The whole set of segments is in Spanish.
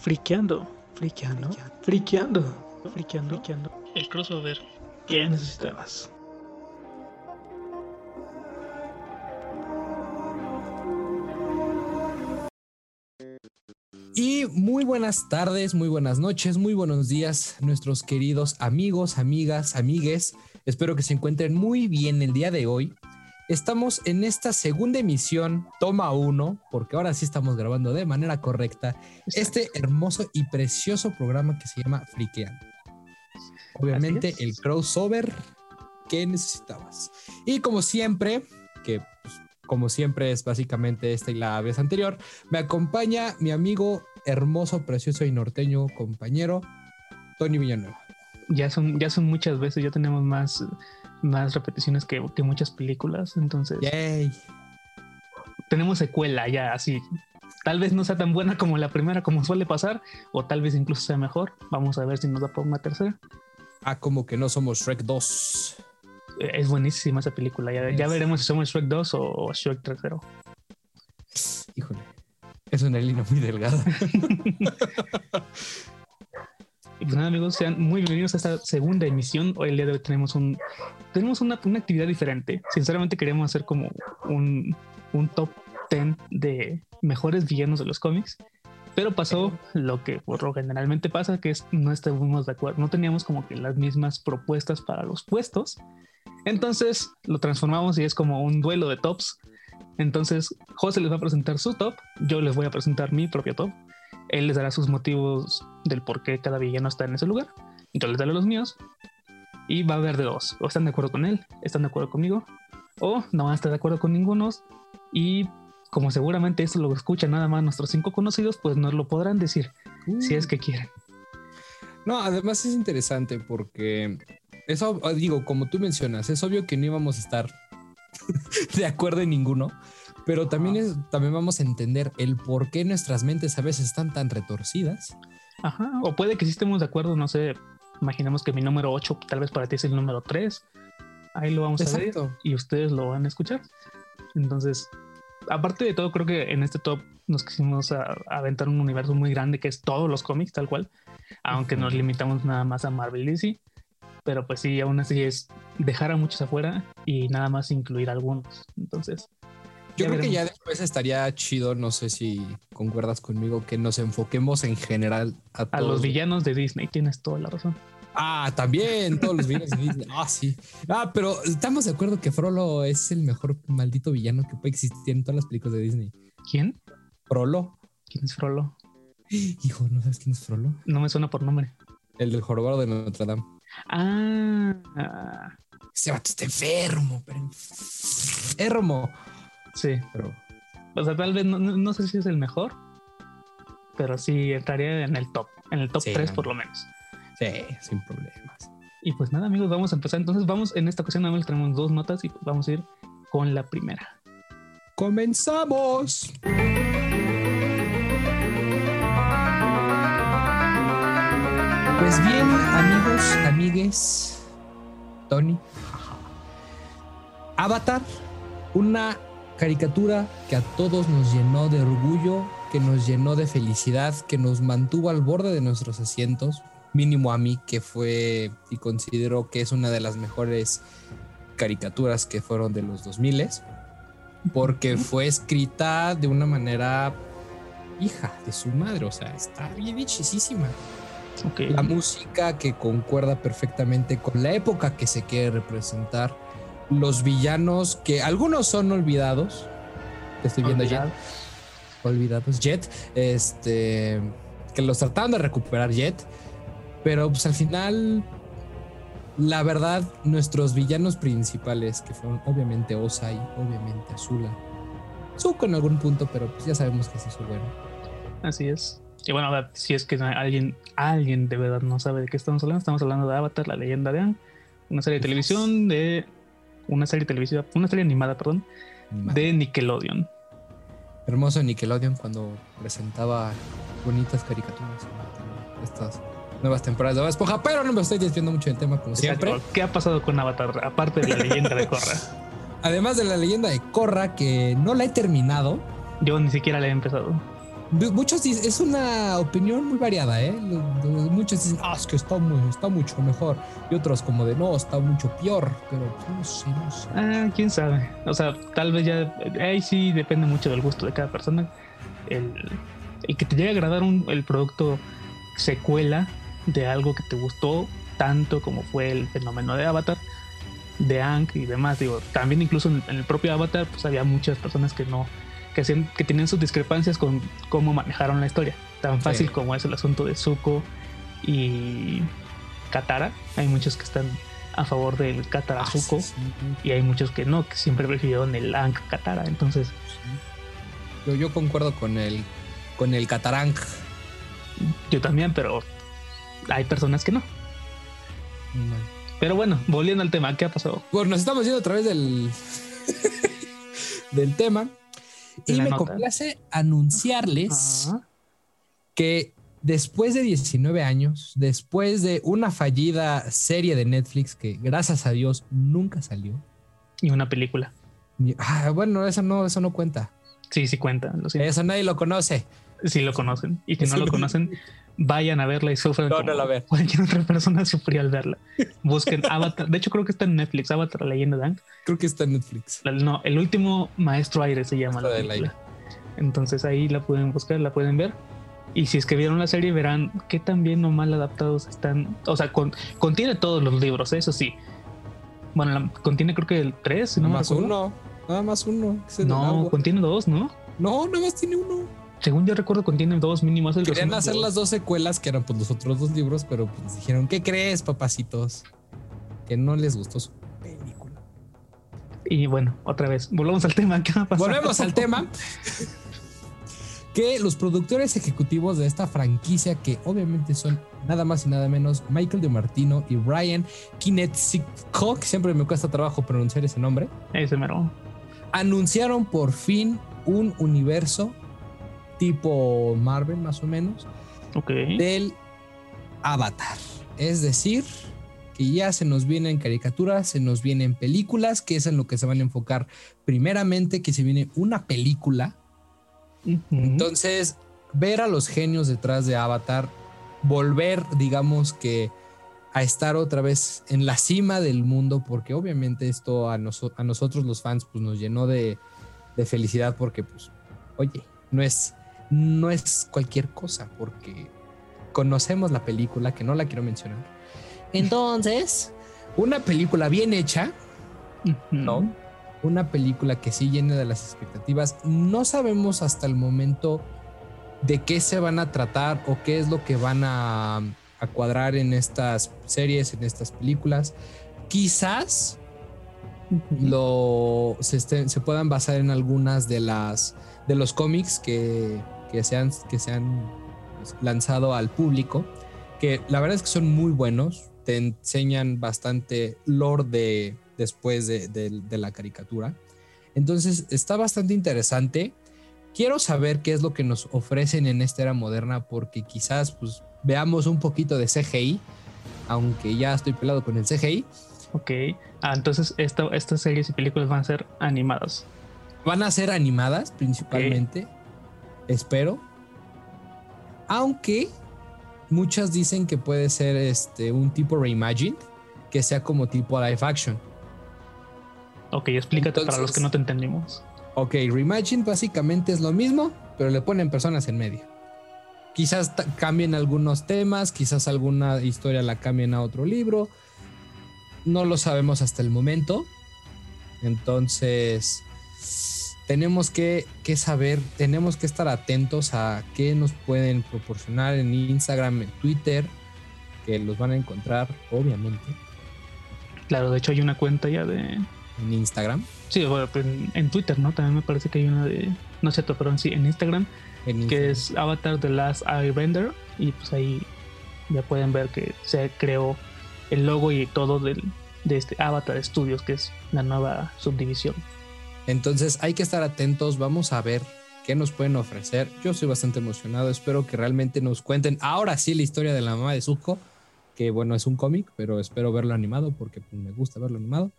friqueando, friqueando, friqueando, friqueando, friqueando. El crossover. ¿Qué necesitabas? Y muy buenas tardes, muy buenas noches, muy buenos días, nuestros queridos amigos, amigas, amigues. Espero que se encuentren muy bien el día de hoy. Estamos en esta segunda emisión, toma uno, porque ahora sí estamos grabando de manera correcta este hermoso y precioso programa que se llama Friqueando. Obviamente el crossover que necesitabas. Y como siempre, que pues, como siempre es básicamente esta y la vez anterior, me acompaña mi amigo hermoso, precioso y norteño compañero, Tony Villanueva. Ya son, ya son muchas veces, ya tenemos más, más repeticiones que, que muchas películas, entonces Yay. tenemos secuela ya así. Tal vez no sea tan buena como la primera, como suele pasar, o tal vez incluso sea mejor. Vamos a ver si nos da por una tercera. Ah, como que no somos Shrek 2. Eh, Es buenísima esa película. Ya, ya veremos si somos Shrek 2 o, Shrek 3.0. Híjole. Es una línea muy delgada. Y pues nada, amigos, sean muy bienvenidos a esta segunda emisión. Hoy el día de hoy tenemos un tenemos una, una actividad diferente. Sinceramente queremos hacer como un, un top 10 de mejores villanos de los cómics. Pero pasó lo que por lo generalmente pasa, que es no estuvimos de acuerdo, no teníamos como que las mismas propuestas para los puestos. Entonces lo transformamos y es como un duelo de tops. Entonces José les va a presentar su top, yo les voy a presentar mi propio top. Él les dará sus motivos del por qué cada villano está en ese lugar. Yo les daré los míos. Y va a haber de dos. O están de acuerdo con él, están de acuerdo conmigo, o no van a estar de acuerdo con ninguno. Y como seguramente esto lo escuchan nada más nuestros cinco conocidos, pues nos lo podrán decir si es que quieren. No, además es interesante porque eso, digo, como tú mencionas, es obvio que no íbamos a estar de acuerdo en ninguno, pero también, es, también vamos a entender el por qué nuestras mentes a veces están tan retorcidas. Ajá. O puede que sí estemos de acuerdo, no sé. Imaginemos que mi número 8 tal vez para ti es el número 3. Ahí lo vamos a ver y ustedes lo van a escuchar. Entonces, aparte de todo, creo que en este top nos quisimos a- aventar un universo muy grande que es todos los cómics, tal cual. Aunque nos limitamos nada más a Marvel y DC. Pero pues sí, aún así es dejar a muchos afuera y nada más incluir algunos. Entonces, Yo creo que ya después estaría chido, no sé si concuerdas conmigo, que nos enfoquemos en general a, a los villanos de Disney, tienes toda la razón. Ah, también, todos los villanos de Disney. Ah, sí. Ah, pero estamos de acuerdo que Frollo es el mejor maldito villano que puede existir en todas las películas de Disney. ¿Quién? Frollo. ¿Quién es Frollo? Hijo, ¿no sabes quién es Frollo? No me suena por nombre. El del jorobado de Notre Dame. Ah, Ese vato está enfermo, pero enfermo. Sí. Pero O sea, tal vez no, no- sé si es el mejor, pero sí entraría en el top, en el top Sí, 3 no. por lo menos. sí, sin problemas. Y pues nada, amigos, vamos a empezar. Entonces, vamos en esta ocasión, nada más tenemos dos notas y vamos a ir con la primera. ¡Comenzamos! Pues bien, amigos, amigues, Tony. Avatar, una caricatura que a todos nos llenó de orgullo, que nos llenó de felicidad, que nos mantuvo al borde de nuestros asientos, mínimo a mí, que fue y considero que es una de las mejores caricaturas que fueron de los 2000 porque fue escrita de una manera hija de su madre, o sea, está bien hechicísima. La música que concuerda perfectamente con la época que se quiere representar, los villanos que algunos son olvidados, que estoy viendo Olvidado. Jet, olvidados Jet, este, que los trataron de recuperar Jet, pero pues al final, la verdad, nuestros villanos principales, que fueron obviamente Osai, obviamente Azula, Zuko en algún punto, pero pues ya sabemos que sí es bueno. Así es. Y bueno, si es que alguien, alguien de verdad no sabe de qué estamos hablando, estamos hablando de Avatar, la leyenda de Aang, una serie de televisión de una serie televisiva, una serie animada, perdón, de Nickelodeon. Hermoso Nickelodeon cuando presentaba bonitas caricaturas. Estas nuevas temporadas de Esponja, pero no me estoy desviando mucho del tema como siempre. Exacto. ¿Qué ha pasado con Avatar? Aparte de la leyenda de Korra. Además de la leyenda de Korra, que no la he terminado. Yo ni siquiera la he empezado. Muchos dicen, es una opinión muy variada, ¿eh? Muchos dicen, ah, es que está, muy, está mucho mejor. Y otros como de, no, está mucho peor. Pero pues, no no sé. Ah, quién sabe. O sea, tal vez ya. Ahí sí depende mucho del gusto de cada persona. El que te llegue a agradar un, el producto secuela de algo que te gustó tanto como fue el fenómeno de Avatar, de Ang y demás. Digo, también incluso en, en el propio Avatar, pues había muchas personas que no. Que, tenían sus discrepancias con cómo manejaron la historia. Tan fácil Sí. como es el asunto de Zuko y Katara. Hay muchos que están a favor del Katara Ah, Zuko sí, sí, y hay muchos que no, que siempre prefirieron el Ankh Katara. Entonces. Yo, yo concuerdo con el, con el Catarang. yo también, pero hay personas que no. Pero bueno, volviendo al tema, ¿qué ha pasado? Bueno, nos estamos yendo a través del, del tema. Y me nota. complace anunciarles que después de 19 años, después de una fallida serie de Netflix que gracias a Dios nunca salió. y una película. Ah, bueno, eso no, eso no cuenta. Sí, sí cuenta. Lo. Eso nadie lo conoce. Sí lo conocen. Y que no lo no- conocen, vayan a verla y sufran No, como no la vean. cualquier otra persona sufrió al verla. Busquen Avatar. De hecho, creo que está en Netflix, Avatar, la leyenda de. Creo que está en Netflix. La- No, el último maestro aire se llama la del. Entonces ahí la pueden buscar, la pueden ver. Y si es que vieron la serie, verán qué tan bien o mal adaptados están. O sea, con- contiene todos los libros, eso sí. Bueno, la- contiene creo que el 3, si no me más uno. Nada más uno. No, contiene dos, ¿no? no, nada más tiene uno. Según yo recuerdo, contiene dos mínimos. el Querían hacer las dos secuelas que eran pues los otros dos libros, pero pues dijeron, ¿qué crees, papacitos? Que no les gustó su película. Y bueno, otra vez, volvamos al tema. ¿Qué va a pasar? Volvemos al tema. Que los productores ejecutivos de esta franquicia, que obviamente son nada más y nada menos Michael DeMartino y Ryan Kinetsikko, que siempre me cuesta trabajo pronunciar ese nombre, Ese mero. anunciaron por fin un universo tipo Marvel más o menos Ok. del Avatar. Es decir, que ya se nos vienen caricaturas, se nos vienen películas, que es en lo que se van a enfocar primeramente, que se viene una película. Entonces, ver a los genios detrás de Avatar, volver, digamos que a estar otra vez en la cima del mundo, porque obviamente esto a, noso- a nosotros los fans pues nos llenó de, de felicidad porque pues, oye, no es, no es cualquier cosa, porque conocemos la película, que no la quiero mencionar. Entonces, una película bien hecha. ¿no? Una película que sí llena de las expectativas. No sabemos hasta el momento de qué se van a tratar o qué es lo que van a, a cuadrar en estas series, en estas películas. Quizás lo, se, estén- se puedan basar en algunas de las de los cómics que, que se han, que se han lanzado al público, que la verdad es que son muy buenos, te enseñan bastante lore de después de, de- de la caricatura. Entonces está bastante interesante. Quiero saber qué es lo que nos ofrecen en esta era moderna, porque quizás pues, veamos un poquito de CGI, aunque ya estoy pelado con el CGI. Ok. Ah, entonces esta- estas series y películas van a ser animadas. Van a ser animadas principalmente, espero. Aunque muchas dicen que puede ser este un tipo reimagined, que sea como tipo live action. Ok, explícate para los que no te entendimos. Ok, reimagined básicamente es lo mismo, pero le ponen personas en medio. Quizás cambien algunos temas, quizás alguna historia la cambien a otro libro. No lo sabemos hasta el momento. Entonces, tenemos que, que saber, tenemos que estar atentos a qué nos pueden proporcionar en Instagram, en Twitter, que los van a encontrar, obviamente, Claro, de hecho hay una cuenta ya de... en Instagram. Sí, bueno, pues en, en Twitter, ¿no? También me parece que hay una de... No es cierto, pero sí, en Instagram, En que Instagram. es Avatar The Last Airbender. Y pues ahí ya pueden ver que se creó el logo y todo del, de este Avatar Studios, que es la nueva subdivisión. Entonces hay que estar atentos, vamos a ver qué nos pueden ofrecer. Yo estoy bastante emocionado, espero que realmente nos cuenten ahora sí la historia de la mamá de Zuko, que bueno, es un cómic, pero espero verlo animado porque pues, me gusta verlo animado.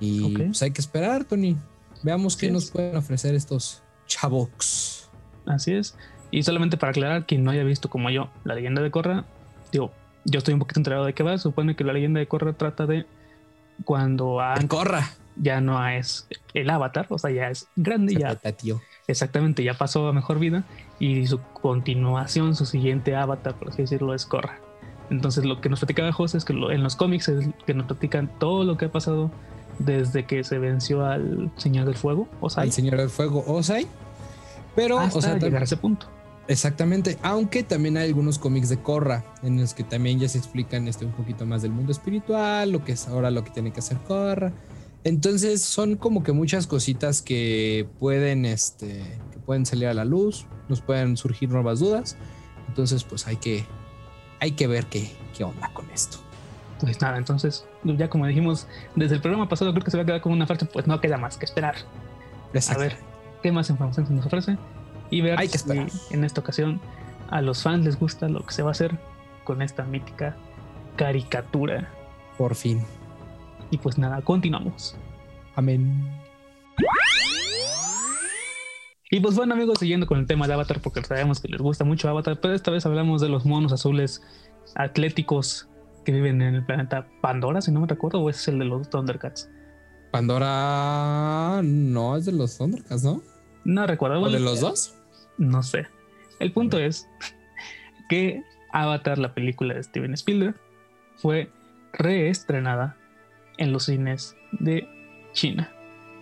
Y pues hay que esperar, Tony. Veamos qué nos pueden ofrecer estos chavox. Así es. Y solamente para aclarar, quien no haya visto como yo la leyenda de Korra, digo, yo estoy un poquito enterado de qué va. Supone que la leyenda de Korra trata de cuando Corra. Ya no es el avatar, o sea, ya es grande, Se ya tío. exactamente, ya pasó a mejor vida. Y su continuación, su siguiente avatar, por así decirlo, es Korra. Entonces, lo que nos platicaba José es que lo- en los cómics es que nos platican todo lo que ha pasado desde que se venció al Señor del Fuego, o sea, Al Señor del Fuego Osai. Pero, hasta o sea, llegar a ese punto. exactamente. Aunque también hay algunos cómics de Korra en los que también ya se explican este, un poquito más del mundo espiritual, lo que es ahora lo que tiene que hacer Korra. Entonces son como que muchas cositas que pueden, este, que pueden salir a la luz, nos pueden surgir nuevas dudas. Entonces, pues hay que, hay que ver qué, qué onda con esto. Pues nada, entonces, ya como dijimos desde el programa pasado, creo que se va a quedar con una frase, pues no queda más que esperar. A Exacto. ver qué más información se nos ofrece y ver Hay que si en esta ocasión a los fans les gusta lo que se va a hacer con esta mítica caricatura. Por fin. Y pues nada, continuamos. Amén. Y pues bueno amigos, siguiendo con el tema de Avatar, porque sabemos que les gusta mucho Avatar, pero esta vez hablamos de los monos azules atléticos que viven en el planeta Pandora, si no me recuerdo, o es el de los Thundercats. Pandora no es de los Thundercats, ¿no? No recuerdo. ¿O de los dos? No sé. El punto es que Avatar, la película de Steven Spielberg, fue reestrenada en los cines de China.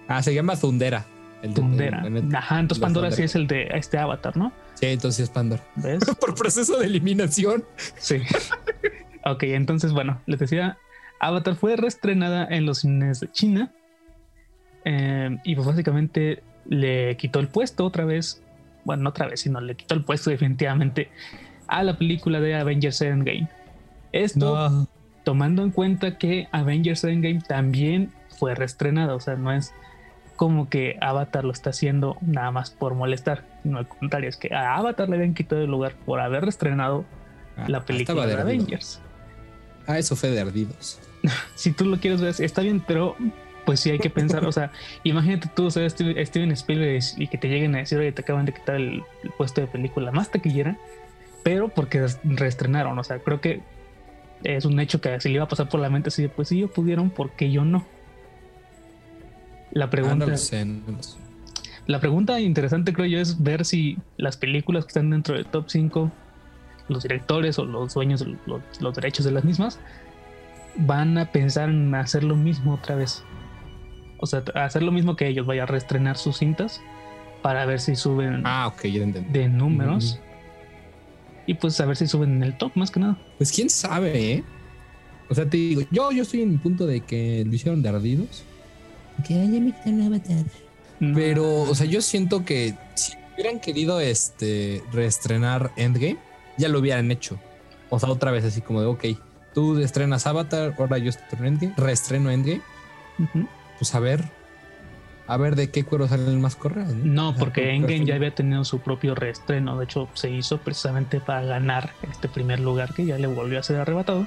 Ah, se llama Thundera. El de- Tundera. el- el- Ajá, entonces Pandora sí es el de este Avatar, ¿no? Sí, entonces es Pandora. ¿Ves? Por proceso de eliminación. Sí. ok, entonces, bueno, les decía, Avatar fue reestrenada en los cines de China. eh, y pues básicamente le quitó el puesto otra vez. Bueno, no otra vez, sino le quitó el puesto definitivamente a la película de Avengers Endgame. Esto No. Tomando en cuenta que Avengers Endgame también fue reestrenada. O sea, no es como que Avatar lo está haciendo nada más por molestar. No, al contrario, es que a Avatar le habían quitado el lugar por haber reestrenado Ah, la película estaba de. Avengers. Ah, eso fue de ardidos. Si tú lo quieres ver, está bien, pero pues sí hay que pensar, o sea, imagínate tú ser Steve- Steven Spielberg y que te lleguen a decir, oye, te acaban de quitar el, el puesto de película más taquillera, pero porque reestrenaron, o sea, creo que es un hecho que se le iba a pasar por la mente así, de, pues si ellos pudieron, ¿por qué yo no? La pregunta, la pregunta interesante creo yo es ver si las películas que están dentro del top 5, los directores o los dueños los, los derechos de las mismas, van a pensar en hacer lo mismo otra vez. O sea, hacer lo mismo que ellos, vaya a reestrenar sus cintas para ver si suben Ah, ya de números. Y pues a ver si suben en el top más que nada. Pues quién sabe, ¿eh? O sea, te digo, yo, yo estoy en el punto de que lo hicieron de ardidos. Que haya me Avatar. Pero, o sea, yo siento que si hubieran querido este reestrenar Endgame, ya lo hubieran hecho. O sea, otra vez así como de, ok, tú estrenas Avatar, ahora yo estreno Endgame, reestreno Endgame, pues a ver, a ver de qué cuero salen más correos. No, porque por- Endgame ya había tenido su propio reestreno. De hecho, se hizo precisamente para ganar este primer lugar que ya le volvió a ser arrebatado.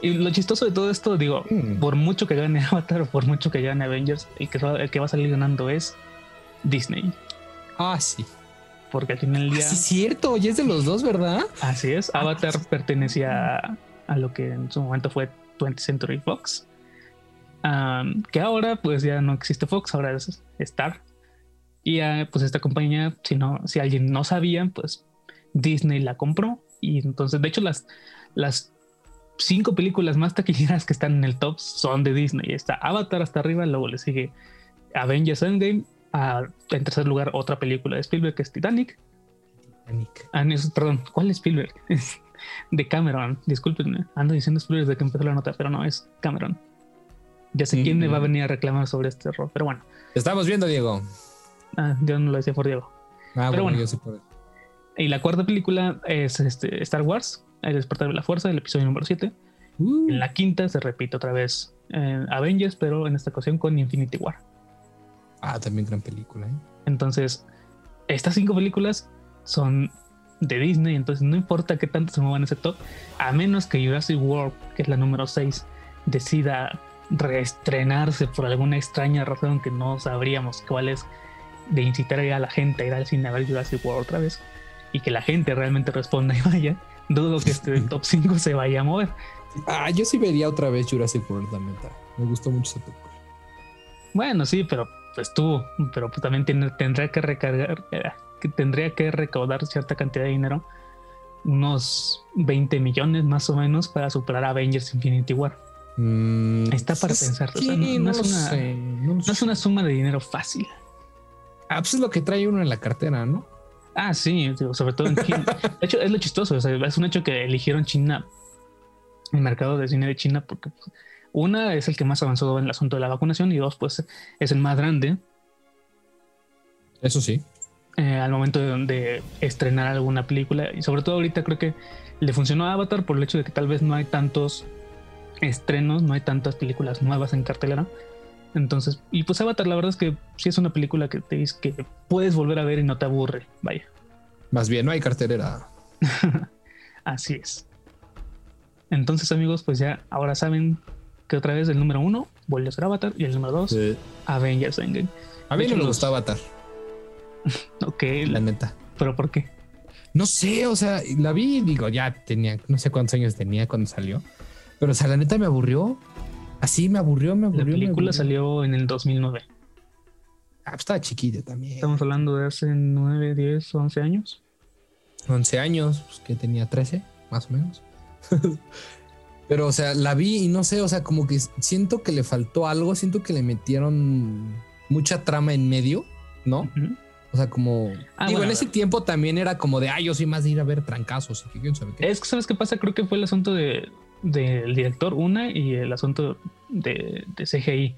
Y lo chistoso de todo esto, digo, Mm. por mucho que gane Avatar o por mucho que gane Avengers, el que, el que va a salir ganando es Disney. Ah, sí. Porque al final del Ah, día, sí, es cierto, y es de los dos, ¿verdad? así es, Avatar pertenecía a, a lo que en su momento fue 20th Century Fox. Am, que ahora pues ya no existe Fox, ahora es Star. Y ah, pues esta compañía, si, no, si alguien no sabía, pues Disney la compró. Y entonces, de hecho, las, las cinco películas más taquilleras que están en el top son de Disney. Está Avatar hasta arriba, luego le sigue Avengers Endgame. ah, en tercer lugar, otra película de Spielberg que es Titanic. Titanic. Ah, no, perdón, ¿cuál es Spielberg? de Cameron, discúlpenme. Ando diciendo Spielberg desde que empezó la nota, pero no, es Cameron. Ya sé quién me va a venir a reclamar sobre este error, pero bueno, Estamos viendo, Diego. ah, yo no lo decía por Diego. Ah, Pero bueno, bueno. yo sé por Y la cuarta película es este, Star Wars, El despertar de la fuerza, el episodio número 7. Uh, En la quinta se repite otra vez eh, Avengers, pero en esta ocasión con Infinity War. Ah, también gran película, ¿eh? Entonces, estas cinco películas son de Disney, entonces no importa qué tanto se muevan ese top, a menos que Jurassic World, que es la número 6, decida reestrenarse por alguna extraña razón que no sabríamos cuál es de incitar a la gente a ir al cine a ver Jurassic World otra vez y que la gente realmente responda y vaya, dudo que este top 5 se vaya a mover. Ah, yo sí vería otra vez Jurassic World, la neta. Me gustó mucho esa película. Bueno, sí, pero pues tú, pero pues también tiene, tendría que recargar, eh, que tendría que recaudar cierta cantidad de dinero, unos 20 millones más o menos para superar a Avengers Infinity War. Mm, Está para es pensar, o que sea, no- no no es una- sé, no lo No sé. es una suma de dinero fácil. Ah, pues es lo que trae uno en la cartera, ¿no? Ah, sí, sobre todo en China. De hecho, es lo chistoso. o sea, es un hecho que eligieron China, el mercado de cine de China, porque pues, una es el que más avanzó en el asunto de la vacunación y dos, pues es el más grande Eso sí. eh, al momento de, de estrenar alguna película. Y sobre todo ahorita creo que le funcionó a Avatar por el hecho de que tal vez no hay tantos estrenos, no hay tantas películas nuevas en cartelera. Entonces, y pues Avatar, la verdad es que sí es una película que te dice que puedes volver a ver y no te aburre. Vaya. Más bien, no hay cartelera. Así es. Entonces, amigos, pues ya ahora saben que otra vez el número uno vuelve a ser Avatar y el número dos, Avengers Endgame. A mí no me los- gustaba Avatar, Ok, la neta. pero ¿por qué? No sé, o sea, la vi y digo, ya tenía, no sé cuántos años tenía cuando salió. Pero, o sea, la neta me aburrió. Así me aburrió, me La aburrió. me película aburrió. salió en el 2009. Ah, pues estaba chiquito también. Estamos hablando de hace 9, 10, 11 años. 11 años, pues que tenía 13, más o menos. Pero, o sea, la vi y no sé, o sea, como que siento que le faltó algo, siento que le metieron mucha trama en medio, ¿no? O sea, como... Ah, digo, bueno, en ese tiempo también era como de, ay, yo soy más de ir a ver trancazos y que quién sabe qué. Es que, ¿sabes qué pasa? Creo que fue el asunto de, del director, una, y el asunto de, de CGI.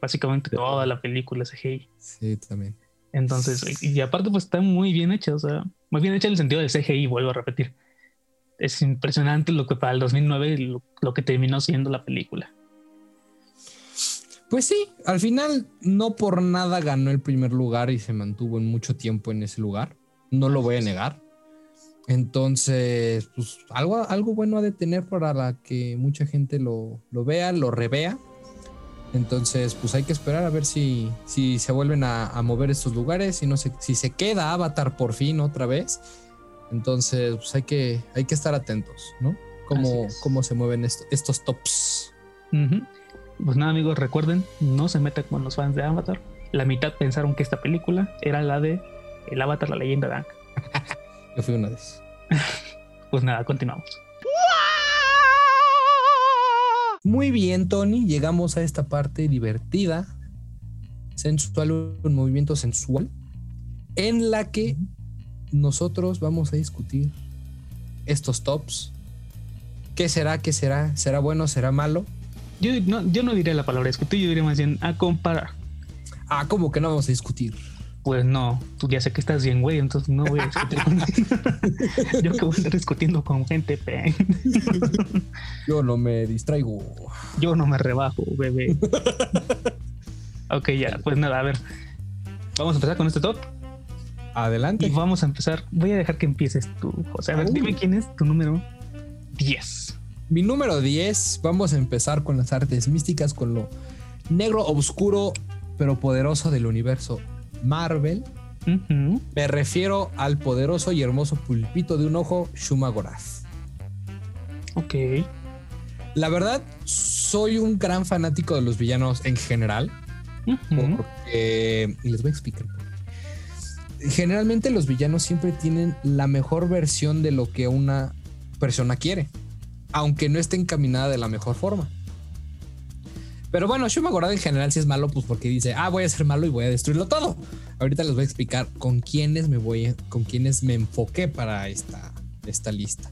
Básicamente toda la película CGI. Sí, también. Entonces, y aparte, pues está muy bien hecha, o sea, muy bien hecha en el sentido del CGI, vuelvo a repetir. Es impresionante lo que para el 2009 lo, lo que terminó siendo la película. Pues sí, al final no por nada ganó el primer lugar y se mantuvo en mucho tiempo en ese lugar. No lo voy a negar. Entonces, pues algo, algo bueno ha de tener para la que mucha gente lo, lo vea, lo revea. Entonces, pues hay que esperar a ver si, si se vuelven a, a mover estos lugares, si, no se, si se queda Avatar por fin otra vez. Entonces, pues hay que, hay que estar atentos, ¿no? Cómo, cómo se mueven esto- estos tops. Pues nada, amigos, recuerden, no se metan con los fans de Avatar. La mitad pensaron que esta película era la de El Avatar, la leyenda de Aang. Yo fui una de esas. Pues nada, continuamos. Muy bien, Tony. Llegamos a esta parte divertida, sensual, un movimiento sensual, en la que nosotros vamos a discutir estos tops. ¿Qué será? ¿Qué será? ¿Será bueno? ¿Será malo? Yo no, yo no diría la palabra discutir, yo diría más bien a comparar. Ah, ¿cómo que no vamos a discutir? Pues no, tú ya sé que estás bien, güey, entonces no voy a discutir contigo. Yo que voy a estar discutiendo con gente, pe. Yo no me distraigo. Yo no me rebajo, bebé. ok, ya, pues nada, a ver. Vamos a empezar con este top y Adelante. vamos a empezar. Voy a dejar que empieces tú, José. A ver, Uy. dime quién es tu número 10. Mi número 10, vamos a empezar con las artes místicas, con lo negro, oscuro, pero poderoso del universo Marvel. Me refiero al poderoso y hermoso pulpito de un ojo, Shuma Gorath. Ok. La verdad, soy un gran fanático de los villanos en general. Ujú. Porque. Y les voy a explicar. Generalmente los villanos siempre tienen la mejor versión de lo que una persona quiere. Aunque no esté encaminada de la mejor forma. Pero bueno, Shuma Gorath en general sí es malo, pues porque dice, ah, voy a ser malo y voy a destruirlo todo. Ahorita les voy a explicar con quiénes me voy, con quiénes me enfoqué para esta, esta lista.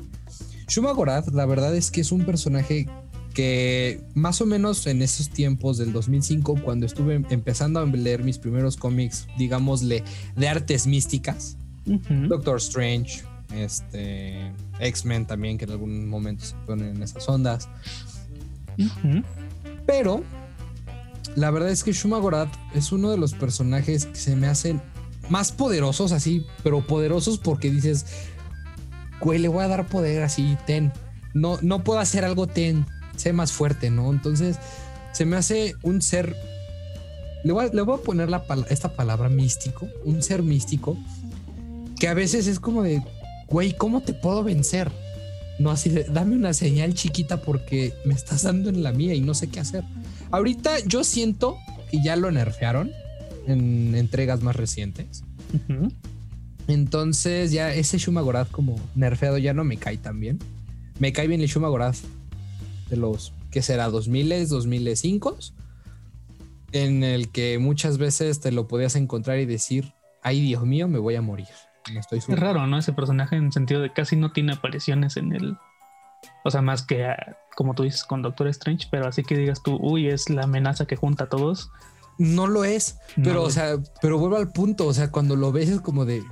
Shuma Gorath, la verdad es que es un personaje que más o menos en esos tiempos del 2005, cuando estuve empezando a leer mis primeros cómics, digámosle, de artes místicas. Doctor Strange, este, X-Men también, que en algún momento se ponen en esas ondas. Pero la verdad es que Shuma Gorath es uno de los personajes que se me hacen más poderosos así, pero poderosos porque dices, güey, le voy a dar poder así, ten. No, no puedo hacer algo, ten. Sé más fuerte, ¿no? Entonces se me hace un ser le voy a, poner esta palabra místico, un ser místico, que a veces es como de, güey, ¿cómo te puedo vencer? No, así de, dame una señal chiquita porque me estás dando en la mía y no sé qué hacer. Ahorita yo siento que ya lo nerfearon en entregas más recientes. Entonces ya ese Shumagorath como nerfeado ya no me cae tan bien. Me cae bien el Shumagorath de los que será 2000, 2005, en el que muchas veces te lo podías encontrar y decir, ay Dios mío, me voy a morir. Me estoy Es raro, ¿no? Ese personaje en el sentido de casi no tiene apariciones en el. O sea, más que, ah, como tú dices, con Doctor Strange, pero así que digas tú, uy, es la amenaza que junta a todos. No lo es, pero o sea, pero vuelvo al punto, o sea, cuando lo ves es como de,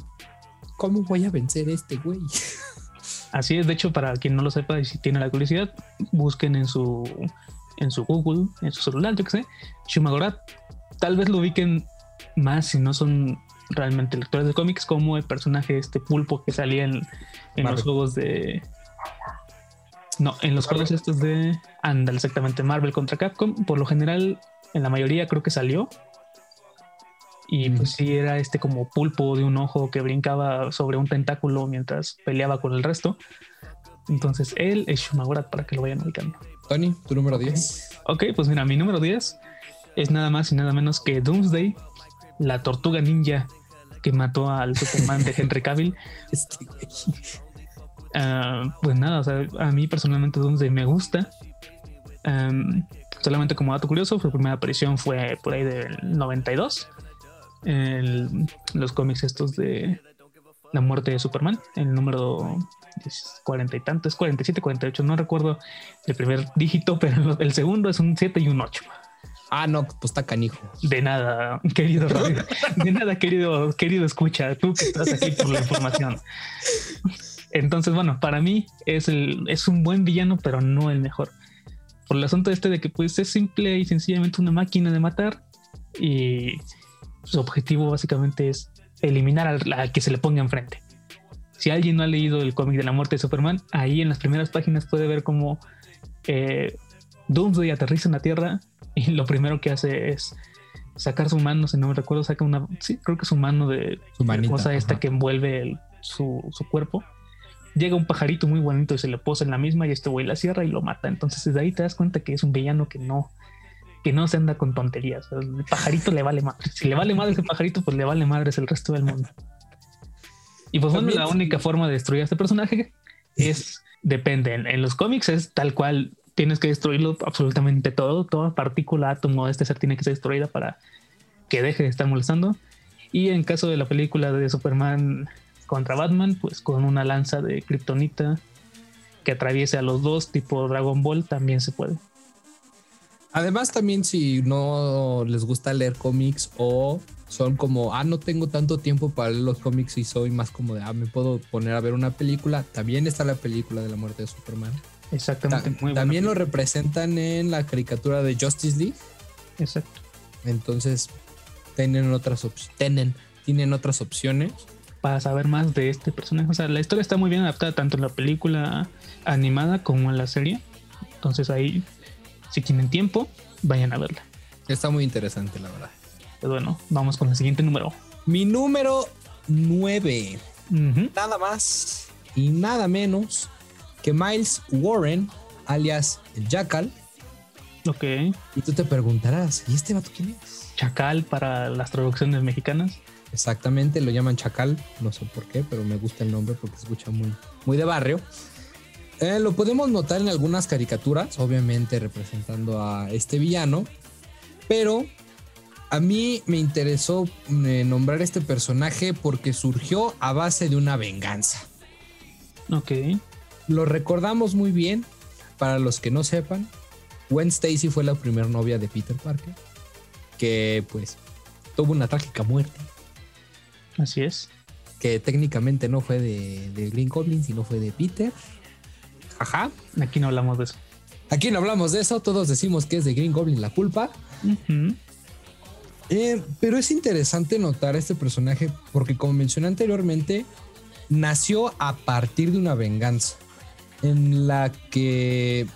¿cómo voy a vencer a este güey? Así es, de hecho, para quien no lo sepa y si tiene la curiosidad, busquen en su en su Google, en su celular, yo qué sé, Shumagorath. Tal vez lo ubiquen más si no son realmente lectores de cómics, como el personaje este pulpo que salía en, en los Marvel. juegos de. No, en los juegos estos de. Andal, exactamente, Marvel contra Capcom. Por lo general, en la mayoría creo que salió. Y pues sí, era este como pulpo de un ojo que brincaba sobre un tentáculo mientras peleaba con el resto. Entonces, él es Shumagorath para que lo vayan ubicando. Tony, tu número 10. Ok, pues mira, mi número 10 es nada más y nada menos que Doomsday, la tortuga ninja que mató al Superman de Henry Cavill. Este. Ah, pues nada, o sea, a mí personalmente Doomsday me gusta. Am, solamente como dato curioso, su primera aparición fue por ahí del 92. En los cómics estos de la muerte de Superman, el número 40 y tantos, 47, 48, no recuerdo el primer dígito, pero el segundo es un 7 y un 8. Ah, no, pues está canijo. De nada, querido radio. De nada, querido, querido escucha, tú que estás aquí por la información. Entonces, bueno, para mí es, el, es un buen villano, pero no el mejor. Por el asunto este de que pues es simple y sencillamente una máquina de matar y su objetivo básicamente es eliminar al, al que se le ponga enfrente. Si alguien no ha leído el cómic de la muerte de Superman, ahí en las primeras páginas puede ver cómo eh, Doomsday aterriza en la Tierra y lo primero que hace es sacar su mano, si no me recuerdo, saca una, sí, creo que su mano de Su manita. cosa esta que envuelve el- su, su cuerpo. Llega un pajarito muy bonito y se le posa en la misma y este güey la cierra y lo mata. Entonces desde ahí te das cuenta que es un villano que no, que no se anda con tonterías. El pajarito le vale madre. Si le vale madre ese pajarito, pues le vale madres el resto del mundo. Y pues bueno, la única forma de destruir a este personaje es, depende. En, en los cómics es tal cual, tienes que destruirlo absolutamente todo. Toda partícula, átomo de este ser tiene que ser destruida para que deje de estar molestando. Y en caso de la película de Superman contra Batman, pues con una lanza de kriptonita que atraviese a los dos, tipo Dragon Ball, también se puede. Además, también si no les gusta leer cómics o son como, ah, no tengo tanto tiempo para leer los cómics y soy más como de, ah, me puedo poner a ver una película. También está la película de la muerte de Superman. Ta- Exactamente. muy también lo representan en la caricatura de Justice League. Exacto. Entonces, tienen otras opciones. Tienen, tienen otras opciones. Para saber más de este personaje. O sea, la historia está muy bien adaptada tanto en la película animada como en la serie. Entonces ahí, si tienen tiempo, vayan a verla. Está muy interesante, la verdad. Pues bueno, vamos con el siguiente número. Mi número 9. Ujú. nada más y nada menos que Miles Warren, alias el Jackal. Ok. Y tú te preguntarás, ¿y este vato quién es? Chacal para las traducciones mexicanas. Exactamente, lo llaman Chacal, no sé por qué, pero me gusta el nombre porque se escucha muy, muy de barrio. Eh, lo podemos notar en algunas caricaturas, obviamente representando a este villano, pero a mí me interesó eh, nombrar este personaje porque surgió a base de una venganza. Ok. Lo recordamos muy bien, para los que no sepan, Gwen Stacy fue la primera novia de Peter Parker, que pues tuvo una trágica muerte, Así es. que técnicamente no fue de, de Green Goblin, sino fue de Peter. Ajá. Aquí no hablamos de eso. Aquí no hablamos de eso, todos decimos que es de Green Goblin la culpa. Eh, pero es interesante notar este personaje porque como mencioné anteriormente, nació a partir de una venganza en la que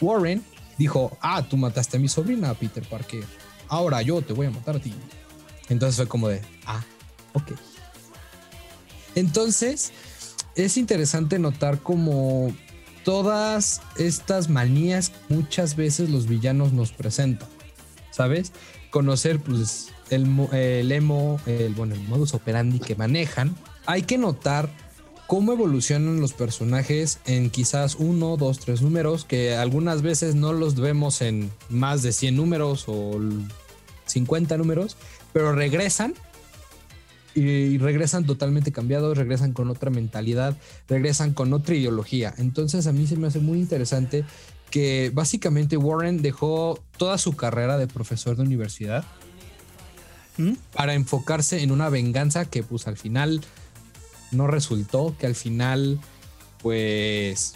Warren dijo, ah, tú mataste a mi sobrina, Peter Parker. ahora yo te voy a matar a ti. Entonces fue como de, ah, ok. Entonces, es interesante notar como todas estas manías muchas veces los villanos nos presentan, ¿sabes? Conocer pues el, el emo, el, bueno, el modus operandi que manejan. Hay que notar cómo evolucionan los personajes en quizás uno, dos, tres números, que algunas veces no los vemos en más de 100 números o 50 números, pero regresan y regresan totalmente cambiados, regresan con otra mentalidad, regresan con otra ideología. Entonces a mí se me hace muy interesante que básicamente Warren dejó toda su carrera de profesor de universidad ¿Mm? para enfocarse en una venganza que pues al final no resultó, que al final pues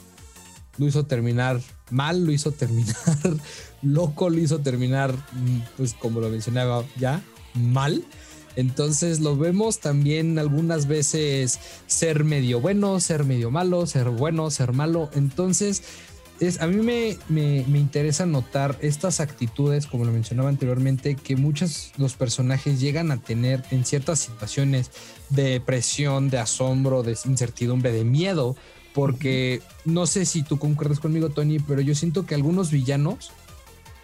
lo hizo terminar mal, lo hizo terminar loco, lo hizo terminar mm, pues como lo mencionaba ya, mal. Entonces lo vemos también algunas veces ser medio bueno, ser medio malo, ser bueno, ser malo. Entonces es, a mí me, me, interesa notar estas actitudes, como lo mencionaba anteriormente, que muchos los personajes llegan a tener en ciertas situaciones de presión, de asombro, de incertidumbre, de miedo, porque no sé si tú concuerdas conmigo, Tony, pero yo siento que algunos villanos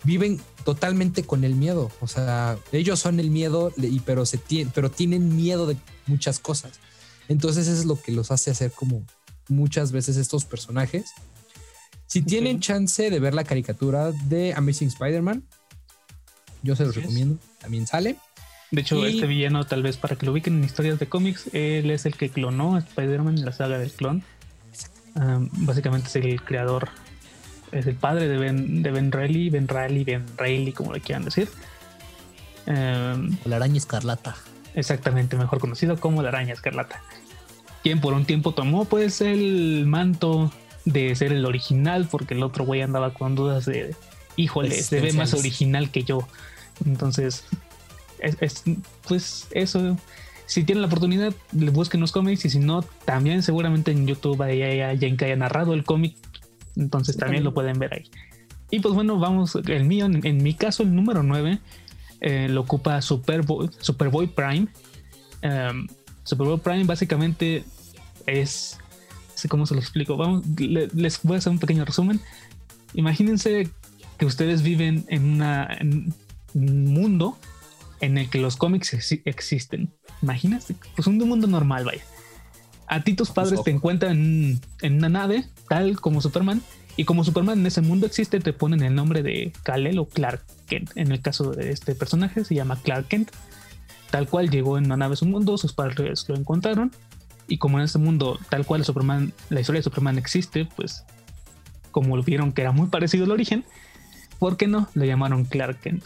viven totalmente con el miedo. O sea, ellos son el miedo, pero, se pero tienen miedo de muchas cosas. Entonces eso es lo que los hace hacer como muchas veces estos personajes. Si tienen chance de ver la caricatura de Amazing Spider-Man, yo se los recomiendo. También sale. De hecho, este villano, tal vez para que lo ubiquen en historias de cómics, él es el que clonó a Spider-Man en la saga del clon. básicamente es el creador es el padre de Ben, de Ben Reilly, Ben Reilly, Ben Reilly, como le quieran decir. Em, la araña escarlata. Exactamente, mejor conocido como la araña escarlata. Quien por un tiempo tomó pues el manto de ser el original, porque el otro güey andaba con dudas de, híjole, se ve más original que yo. Entonces, es, pues eso. Si tienen la oportunidad, busquen los cómics y si no, también seguramente en YouTube hay alguien que haya narrado el cómic entonces también lo pueden ver ahí. Y pues bueno, vamos, el mío, en, mi caso, el número 9 eh, lo ocupa Superboy, Superboy Prime. Um, Superboy Prime básicamente es, cómo se lo explico, vamos, les voy a hacer un pequeño resumen. Imagínense que ustedes viven en, una, un mundo en el que los cómics existen. Imagínate, pues un mundo normal, vaya. A ti tus padres te encuentran en una nave, tal como Superman, y como Superman en ese mundo existe, te ponen el nombre de Kal-El o Clark Kent. En el caso de este personaje se llama Clark Kent. Tal cual llegó en una nave a su mundo, sus padres lo encontraron. Y como en ese mundo, tal cual Superman, la historia de Superman existe, pues como vieron que era muy parecido al origen, ¿por qué no? Le llamaron Clark Kent.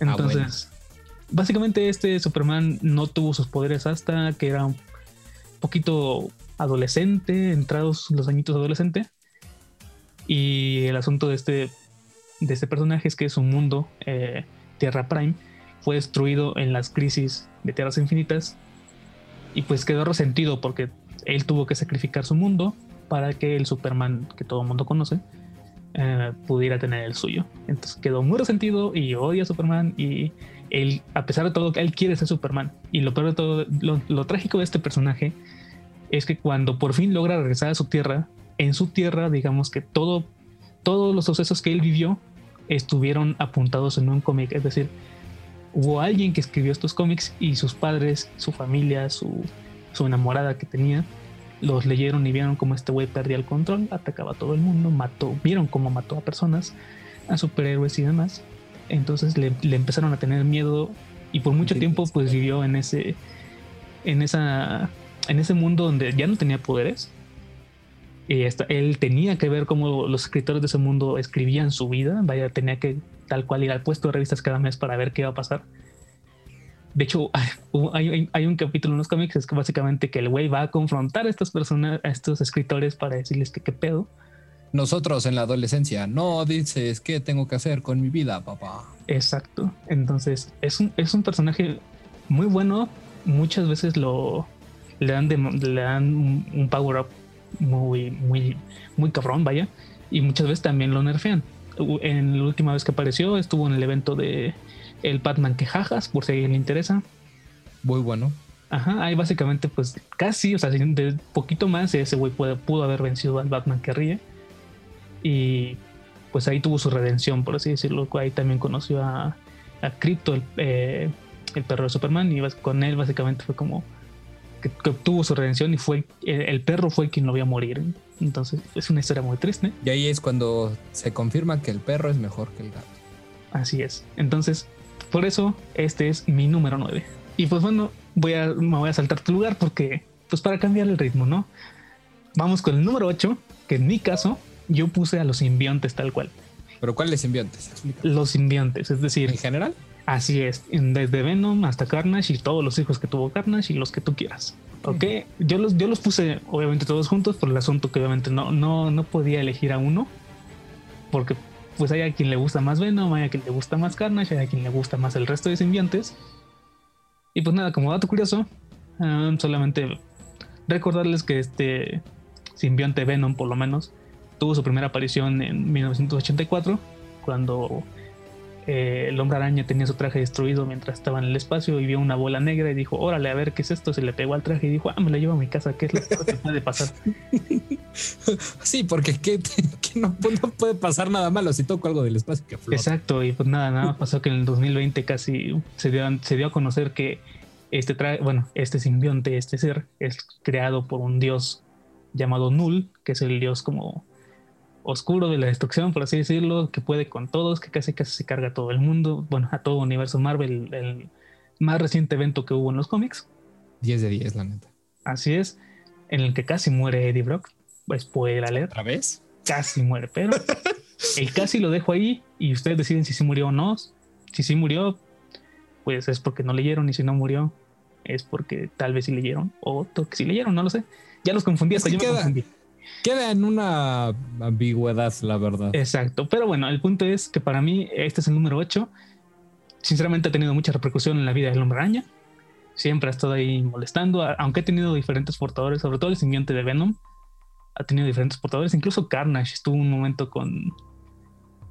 Ah, Entonces, básicamente este Superman no tuvo sus poderes hasta que era un poquito adolescente, entrados los añitos adolescente. Y el asunto de este, de este personaje es que su mundo, eh, Tierra Prime, fue destruido en las crisis de Tierras Infinitas y pues quedó resentido porque él tuvo que sacrificar su mundo para que el Superman que todo el mundo conoce eh, pudiera tener el suyo. Entonces quedó muy resentido y odia a Superman y él, a pesar de todo, él quiere ser Superman. Y lo peor de todo, lo trágico de este personaje es que cuando por fin logra regresar a su tierra, en su tierra, digamos que todo, todos los sucesos que él vivió estuvieron apuntados en un cómic. Es decir, hubo alguien que escribió estos cómics y sus padres, su familia, su, su enamorada que tenía, los leyeron y vieron cómo este güey perdía el control, atacaba a todo el mundo, mató, vieron cómo mató a personas, a superhéroes y demás. Entonces le, le empezaron a tener miedo y por mucho tiempo pues vivió en ese en esa en ese mundo donde ya no tenía poderes, y él tenía que ver cómo los escritores de ese mundo escribían su vida, vaya, tenía que tal cual ir al puesto de revistas cada mes para ver qué iba a pasar. De hecho, hay, un capítulo en los cómics es que básicamente que el güey va a confrontar a estas personas, a estos escritores para decirles que qué pedo. Nosotros en la adolescencia, no dices qué tengo que hacer con mi vida, papá. Exacto. Entonces, es un, es un personaje muy bueno. Muchas veces lo, le dan, le dan un, power up muy, muy, muy cabrón, vaya. Y muchas veces también lo nerfean. En la última vez que apareció estuvo en el evento de el Batman que jajas, por si a alguien le interesa. Muy bueno. Ajá, ahí básicamente, pues casi, o sea, de poquito más, ese güey pudo haber vencido al Batman que ríe. Y pues ahí tuvo su redención, por así decirlo. Ahí también conoció a, a Crypto, el, eh, el perro de Superman, y con él básicamente fue como que, obtuvo su redención y fue el, perro fue quien lo vio morir. Entonces es una historia muy triste. Y ahí es cuando se confirma que el perro es mejor que el gato. Así es. Entonces, por eso este es mi número 9. Y pues bueno, voy a, me voy a saltar tu lugar porque, pues para cambiar el ritmo, ¿no? Vamos con el número 8, que en mi caso yo puse a los simbiontes tal cual. ¿Pero cuáles simbiontes? Los simbiontes, es decir... ¿En general? Así es, desde Venom hasta Carnage y todos los hijos que tuvo Carnage y los que tú quieras. Ok, yo los, yo los puse obviamente todos juntos por el asunto que obviamente no, no, no podía elegir a uno. Porque pues hay a quien le gusta más Venom, hay a quien le gusta más Carnage, hay a quien le gusta más el resto de simbiontes. Y pues nada, como dato curioso, um, solamente recordarles que este simbionte Venom por lo menos tuvo su primera aparición en 1984 cuando eh, el hombre araña tenía su traje destruido mientras estaba en el espacio y vio una bola negra y dijo, órale, a ver qué es esto. Se le pegó al traje y dijo, ah, me la llevo a mi casa, ¿qué es lo que puede pasar? Sí, porque ¿qué, no, puede pasar nada malo si toco algo del espacio que flota. Exacto, y pues nada, nada pasó que en el 2020 casi se dio, se dio a conocer que este traje, bueno, este simbionte, este ser, es creado por un dios llamado Null, que es el dios como oscuro de la destrucción, por así decirlo, que puede con todos, que casi casi se carga a todo el mundo, bueno, a todo universo Marvel, el más reciente evento que hubo en los cómics. 10 de 10, la neta. Así es, en el que casi muere Eddie Brock, pues puede leer. ¿Otra vez? Casi muere, pero el casi lo dejo ahí y ustedes deciden si sí murió o no. Si sí murió, pues es porque no leyeron y si no murió, es porque tal vez sí leyeron o que sí leyeron, no lo sé. Ya los confundí, hasta yo me confundí. Queda en una ambigüedad, la verdad. Exacto. Pero bueno, el punto es que para mí este es el número 8. Sinceramente ha tenido mucha repercusión en la vida del hombre araña. Siempre ha estado ahí molestando, aunque ha tenido diferentes portadores, sobre todo el simbionte de Venom. Ha tenido diferentes portadores. Incluso Carnage estuvo un momento con,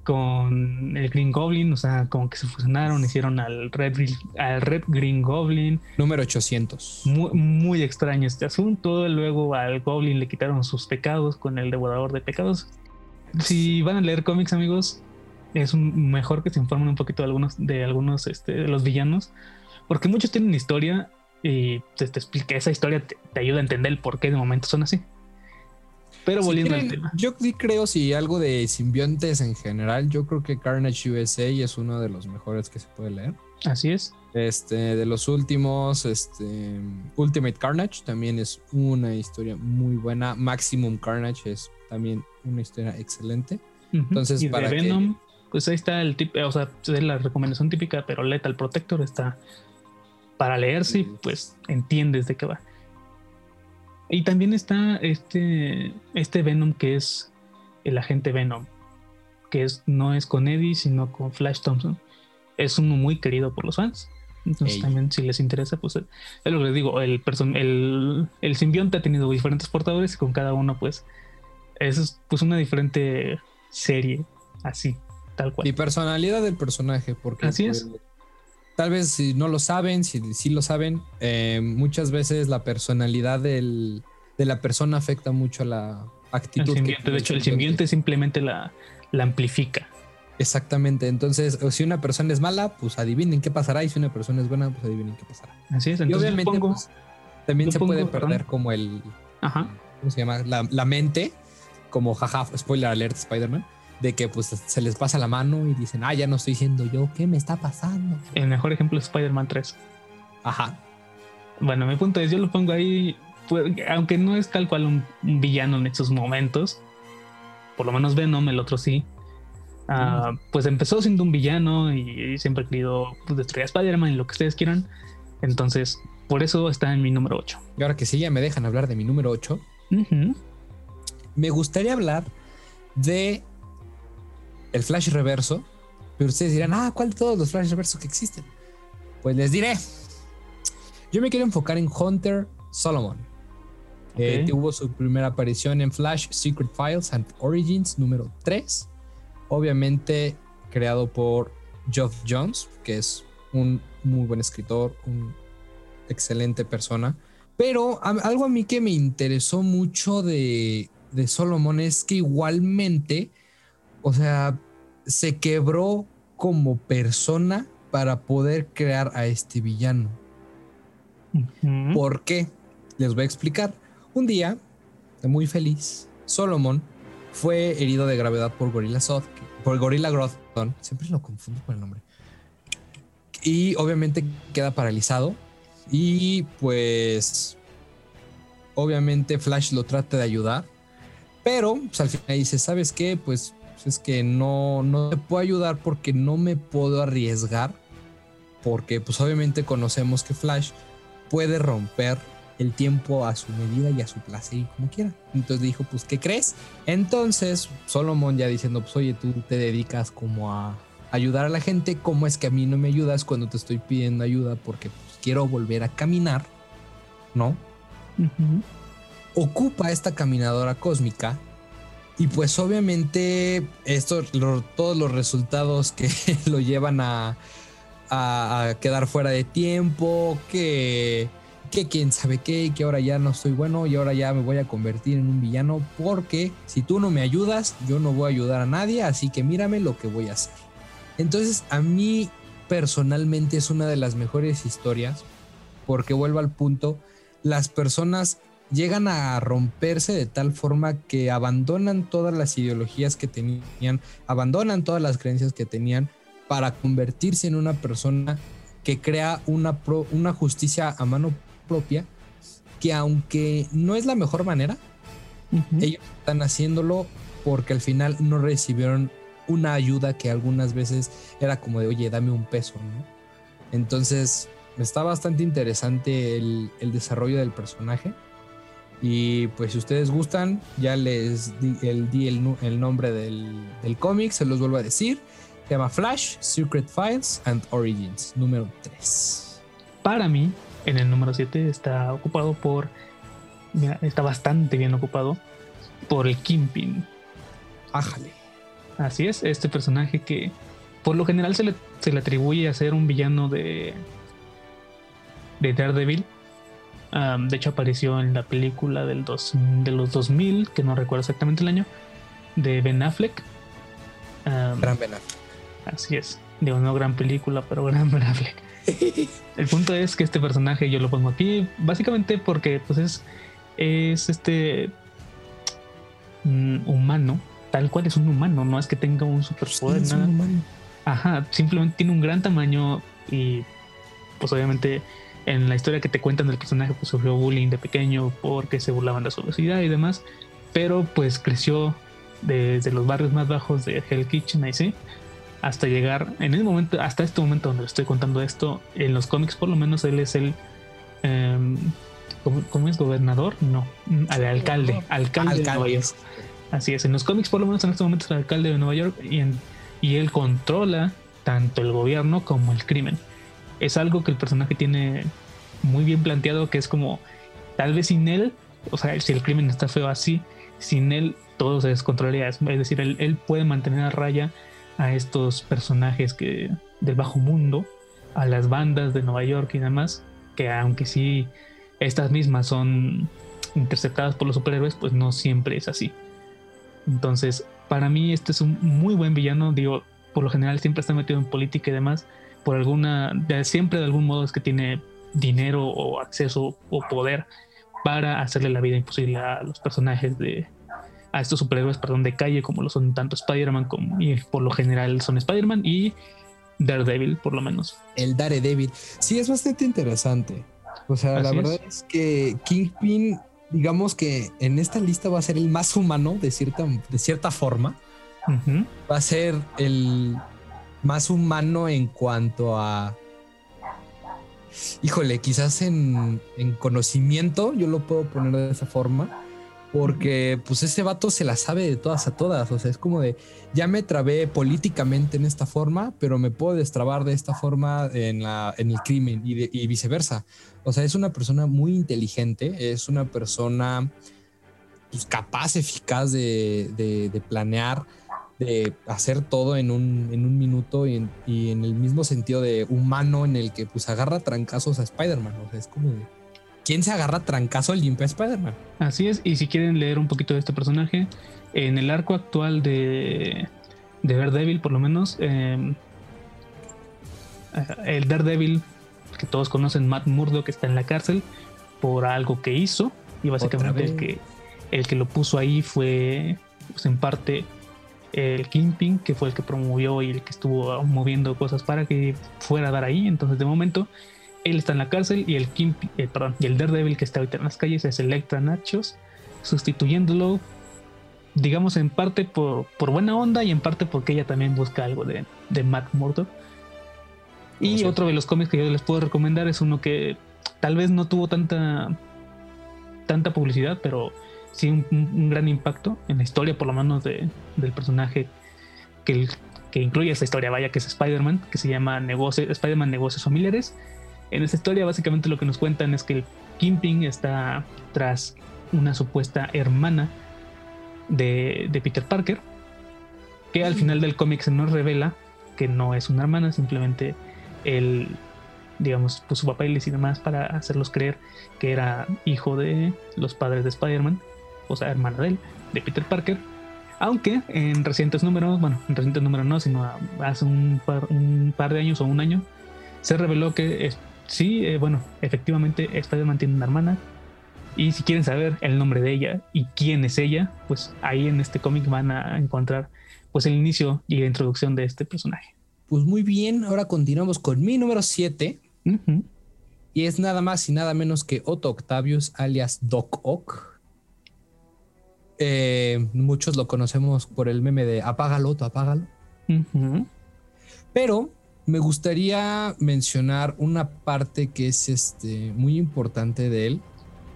con el Green Goblin, o sea, como que se fusionaron, hicieron al Red, al Red Green Goblin. Número 800. Muy, muy extraño este asunto. Luego al Goblin le quitaron sus pecados con el devorador de pecados. Si van a leer cómics, amigos, es mejor que se informen un poquito de algunos, de algunos este, de los villanos, porque muchos tienen historia y te, te explica esa historia, te, te ayuda a entender el por qué de momento son así. Pero volviendo al tema. Yo sí creo, si algo de simbiontes en general, yo creo que Carnage USA es uno de los mejores que se puede leer. Así es. Este, de los últimos, este, Ultimate Carnage también es una historia muy buena. Maximum Carnage es también una historia excelente. Entonces, para Venom, pues ahí está el tip, o sea, es la recomendación típica, pero Lethal Protector está para leerse, pues entiendes de qué va. Y también está este, este Venom que es el agente Venom, que es, no es con Eddie, sino con Flash Thompson. Es uno muy querido por los fans. Entonces también si les interesa, pues es lo que les digo, el, el, el simbionte ha tenido diferentes portadores y con cada uno pues es pues una diferente serie, así, tal cual. Y personalidad del personaje, porque así es. Tal vez si no lo saben, si, si lo saben, eh, muchas veces la personalidad del, de la persona afecta mucho a la actitud. de hecho, el simbionte simplemente la, la amplifica. Exactamente. Entonces, si una persona es mala, pues adivinen qué pasará. Y si una persona es buena, pues adivinen qué pasará. Así es. y obviamente pues, también se puede perder como el. Ajá. ¿Cómo se llama? La, la mente, como jaja, spoiler alert, Spider-Man de que pues se les pasa la mano y dicen, ah, ya no estoy siendo yo, ¿qué me está pasando? El mejor ejemplo es Spider-Man 3. Ajá. Bueno, mi punto es, yo lo pongo ahí, pues, aunque no es tal cual un, villano en esos momentos, por lo menos Venom, el otro sí, ah, pues empezó siendo un villano y, siempre ha querido pues, destruir a Spider-Man y lo que ustedes quieran. Entonces, por eso está en mi número 8. Y ahora que sí ya me dejan hablar de mi número 8, me gustaría hablar de el flash reverso, pero ustedes dirán, ah, ¿cuál de todos los flash reversos que existen? Pues les diré. Yo me quiero enfocar en Hunter Solomon. que tuvo su primera aparición en Flash Secret Files and Origins número 3. Obviamente creado por Geoff Jones, que es un muy buen escritor, un excelente persona. Pero algo a mí que me interesó mucho de, de Solomon es que igualmente, o sea, se quebró como persona para poder crear a este villano. ¿Por qué? Les voy a explicar. Un día, muy feliz, Solomon fue herido de gravedad por Gorilla Soth, por Gorilla Groth, siempre lo confundo con el nombre. Y obviamente queda paralizado y pues obviamente Flash lo trata de ayudar, pero pues, al final dice, ¿sabes qué? Pues es que no, no te puedo ayudar porque no me puedo arriesgar, porque pues obviamente conocemos que Flash puede romper el tiempo a su medida y a su placer y como quiera. Entonces dijo, pues, ¿qué crees? Entonces, Solomon ya diciendo, pues, oye, tú te dedicas como a ayudar a la gente, ¿cómo es que a mí no me ayudas cuando te estoy pidiendo ayuda? Porque pues, quiero volver a caminar, ¿no? Ocupa esta caminadora cósmica y pues obviamente esto, todos los resultados que lo llevan a, a quedar fuera de tiempo, que que quién sabe qué, que ahora ya no estoy bueno y ahora ya me voy a convertir en un villano porque si tú no me ayudas, yo no voy a ayudar a nadie, así que mírame lo que voy a hacer. Entonces a mí personalmente es una de las mejores historias porque vuelvo al punto, las personas llegan a romperse de tal forma que abandonan todas las ideologías que tenían, abandonan todas las creencias que tenían para convertirse en una persona que crea una, una justicia a mano propia, que aunque no es la mejor manera, ellos están haciéndolo porque al final no recibieron una ayuda que algunas veces era como de, oye, dame un peso, ¿no? Entonces, está bastante interesante el, desarrollo del personaje. Y pues si ustedes gustan, ya les di el, el, nombre del, del cómic, se los vuelvo a decir. Se llama Flash, Secret Files and Origins, número 3. Para mí, en el número 7 está ocupado por. está bastante bien ocupado por el Kimpin. Ájale. Así es, este personaje que por lo general se le, se le atribuye a ser un villano de. de Daredevil. De hecho, apareció en la película del dos, de los 2000, que no recuerdo exactamente el año, de Ben Affleck. gran Ben Affleck. Así es. Digo, no gran película, pero gran Ben Affleck. El punto es que este personaje yo lo pongo aquí básicamente porque pues es, es este mm, humano, tal cual es un humano, no es que tenga un superpoder, nada. Ajá, simplemente tiene un gran tamaño y pues obviamente en la historia que te cuentan del personaje pues sufrió bullying de pequeño porque se burlaban de su obesidad y demás, pero pues creció desde los barrios más bajos de Hell Kitchen, ahí sí, hasta llegar en el momento, hasta este momento donde le estoy contando esto, en los cómics por lo menos él es el, um, ¿cómo, es? ¿Gobernador? No, el alcalde, alcalde, de Nueva York. Así es, en los cómics por lo menos en este momento es el alcalde de Nueva York y, y él controla tanto el gobierno como el crimen. Es algo que el personaje tiene muy bien planteado, que es como, tal vez sin él, o sea, si el crimen está feo así, sin él todo se descontrolaría. Es decir, él, él puede mantener a raya a estos personajes que, del bajo mundo, a las bandas de Nueva York y demás, que aunque sí estas mismas son interceptadas por los superhéroes, pues no siempre es así. Entonces, para mí este es un muy buen villano, digo, por lo general siempre está metido en política y demás, por alguna, siempre de algún modo es que tiene dinero o acceso o poder para hacerle la vida imposible a los personajes de, a estos superhéroes, perdón, de calle, como lo son tanto Spider-Man como, y por lo general son Spider-Man y Daredevil, por lo menos. El Daredevil. Sí, es bastante interesante. O sea, la verdad es. que Kingpin, digamos que en esta lista va a ser el más humano de cierta, de cierta forma. Va a ser el más humano en cuanto a. Híjole, quizás en, en conocimiento, yo lo puedo poner de esa forma porque pues ese vato se la sabe de todas a todas, o sea, es como de, ya me trabé políticamente en esta forma, pero me puedo destrabar de esta forma en, la, en el crimen y, viceversa. O sea, es una persona muy inteligente, es una persona pues, capaz, eficaz de, de, planear, de hacer todo en un, en un minuto y en, y en el mismo sentido de humano en el que pues agarra trancazos a Spider-Man. O sea, es como de, ¿quién se agarra trancazo al limpia a Spider-Man? Así es, y si quieren leer un poquito de este personaje, en el arco actual de, de Daredevil, por lo menos, eh, el Daredevil que todos conocen, Matt Murdock, que está en la cárcel por algo que hizo, y básicamente el que, el que lo puso ahí fue, pues en parte, el Kingpin, que fue el que promovió y el que estuvo moviendo cosas para que fuera a dar ahí. Entonces, de momento, él está en la cárcel y el Kingpin, eh, perdón, y el Daredevil que está ahorita en las calles es Electra Nachos, sustituyéndolo, digamos, en parte por, por buena onda y en parte porque ella también busca algo de, de Matt Murdock. Y otro de los cómics que yo les puedo recomendar es uno que tal vez no tuvo tanta tanta publicidad, pero sí un, gran impacto en la historia, por lo menos de, del personaje que, que incluye esta historia, vaya, que es Spider-Man, que se llama Negocio, Spider-Man Negocios Familiares. En esta historia, básicamente lo que nos cuentan es que el Kingpin está tras una supuesta hermana de, de Peter Parker, que al final del cómic se nos revela que no es una hermana, simplemente el digamos, su papeles y demás para hacerlos creer que era hijo de los padres de Spider-Man, o sea, hermana de él, de Peter Parker. Aunque en recientes números, bueno, en recientes números no, sino hace un par, un par de años o un año, se reveló que es, sí, eh, bueno, efectivamente Spider-Man tiene una hermana. Y si quieren saber el nombre de ella y quién es ella, pues ahí en este cómic van a encontrar pues el inicio y la introducción de este personaje. Pues muy bien, ahora continuamos con mi número 7. Y es nada más y nada menos que Otto Octavius, alias Doc Ock. Eh, muchos lo conocemos por el meme de apágalo, Otto, apágalo. Pero me gustaría mencionar una parte que es este, muy importante de él,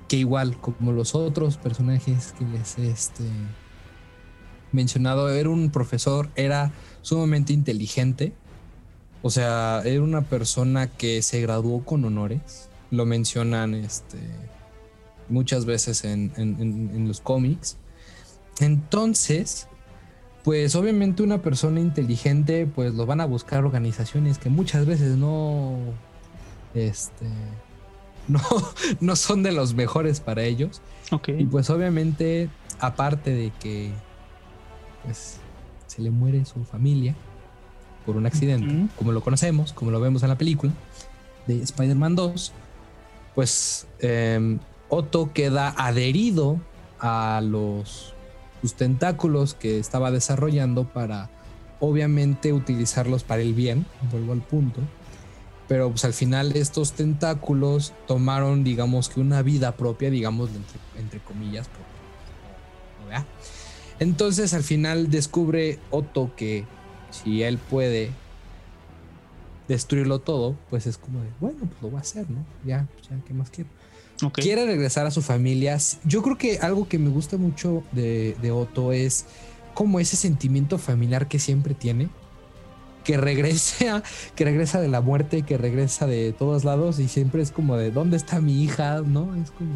que igual como los otros personajes que les he este, mencionado, era un profesor, era sumamente inteligente o sea, era una persona que se graduó con honores. Lo mencionan este, muchas veces en, los cómics. Entonces, pues obviamente una persona inteligente, pues lo van a buscar organizaciones que muchas veces no, este, no, no son de los mejores para ellos. Y pues obviamente, aparte de que, pues, se le muere su familia, por un accidente, como lo conocemos, como lo vemos en la película de Spider-Man 2, pues em, Otto queda adherido a los sus tentáculos que estaba desarrollando para obviamente utilizarlos para el bien, vuelvo al punto. Pero pues al final estos tentáculos tomaron digamos que una vida propia, digamos entre, comillas, Entonces al final descubre Otto que si él puede destruirlo todo, pues es como de, bueno, pues lo va a hacer, ¿no? Ya, pues ya, ¿qué más quiero? Quiere regresar a su familia. Yo creo que algo que me gusta mucho de, de Otto es como ese sentimiento familiar que siempre tiene, que regresa, que regresa de la muerte, que regresa de todos lados y siempre es como de, ¿dónde está mi hija? ¿No? Es como,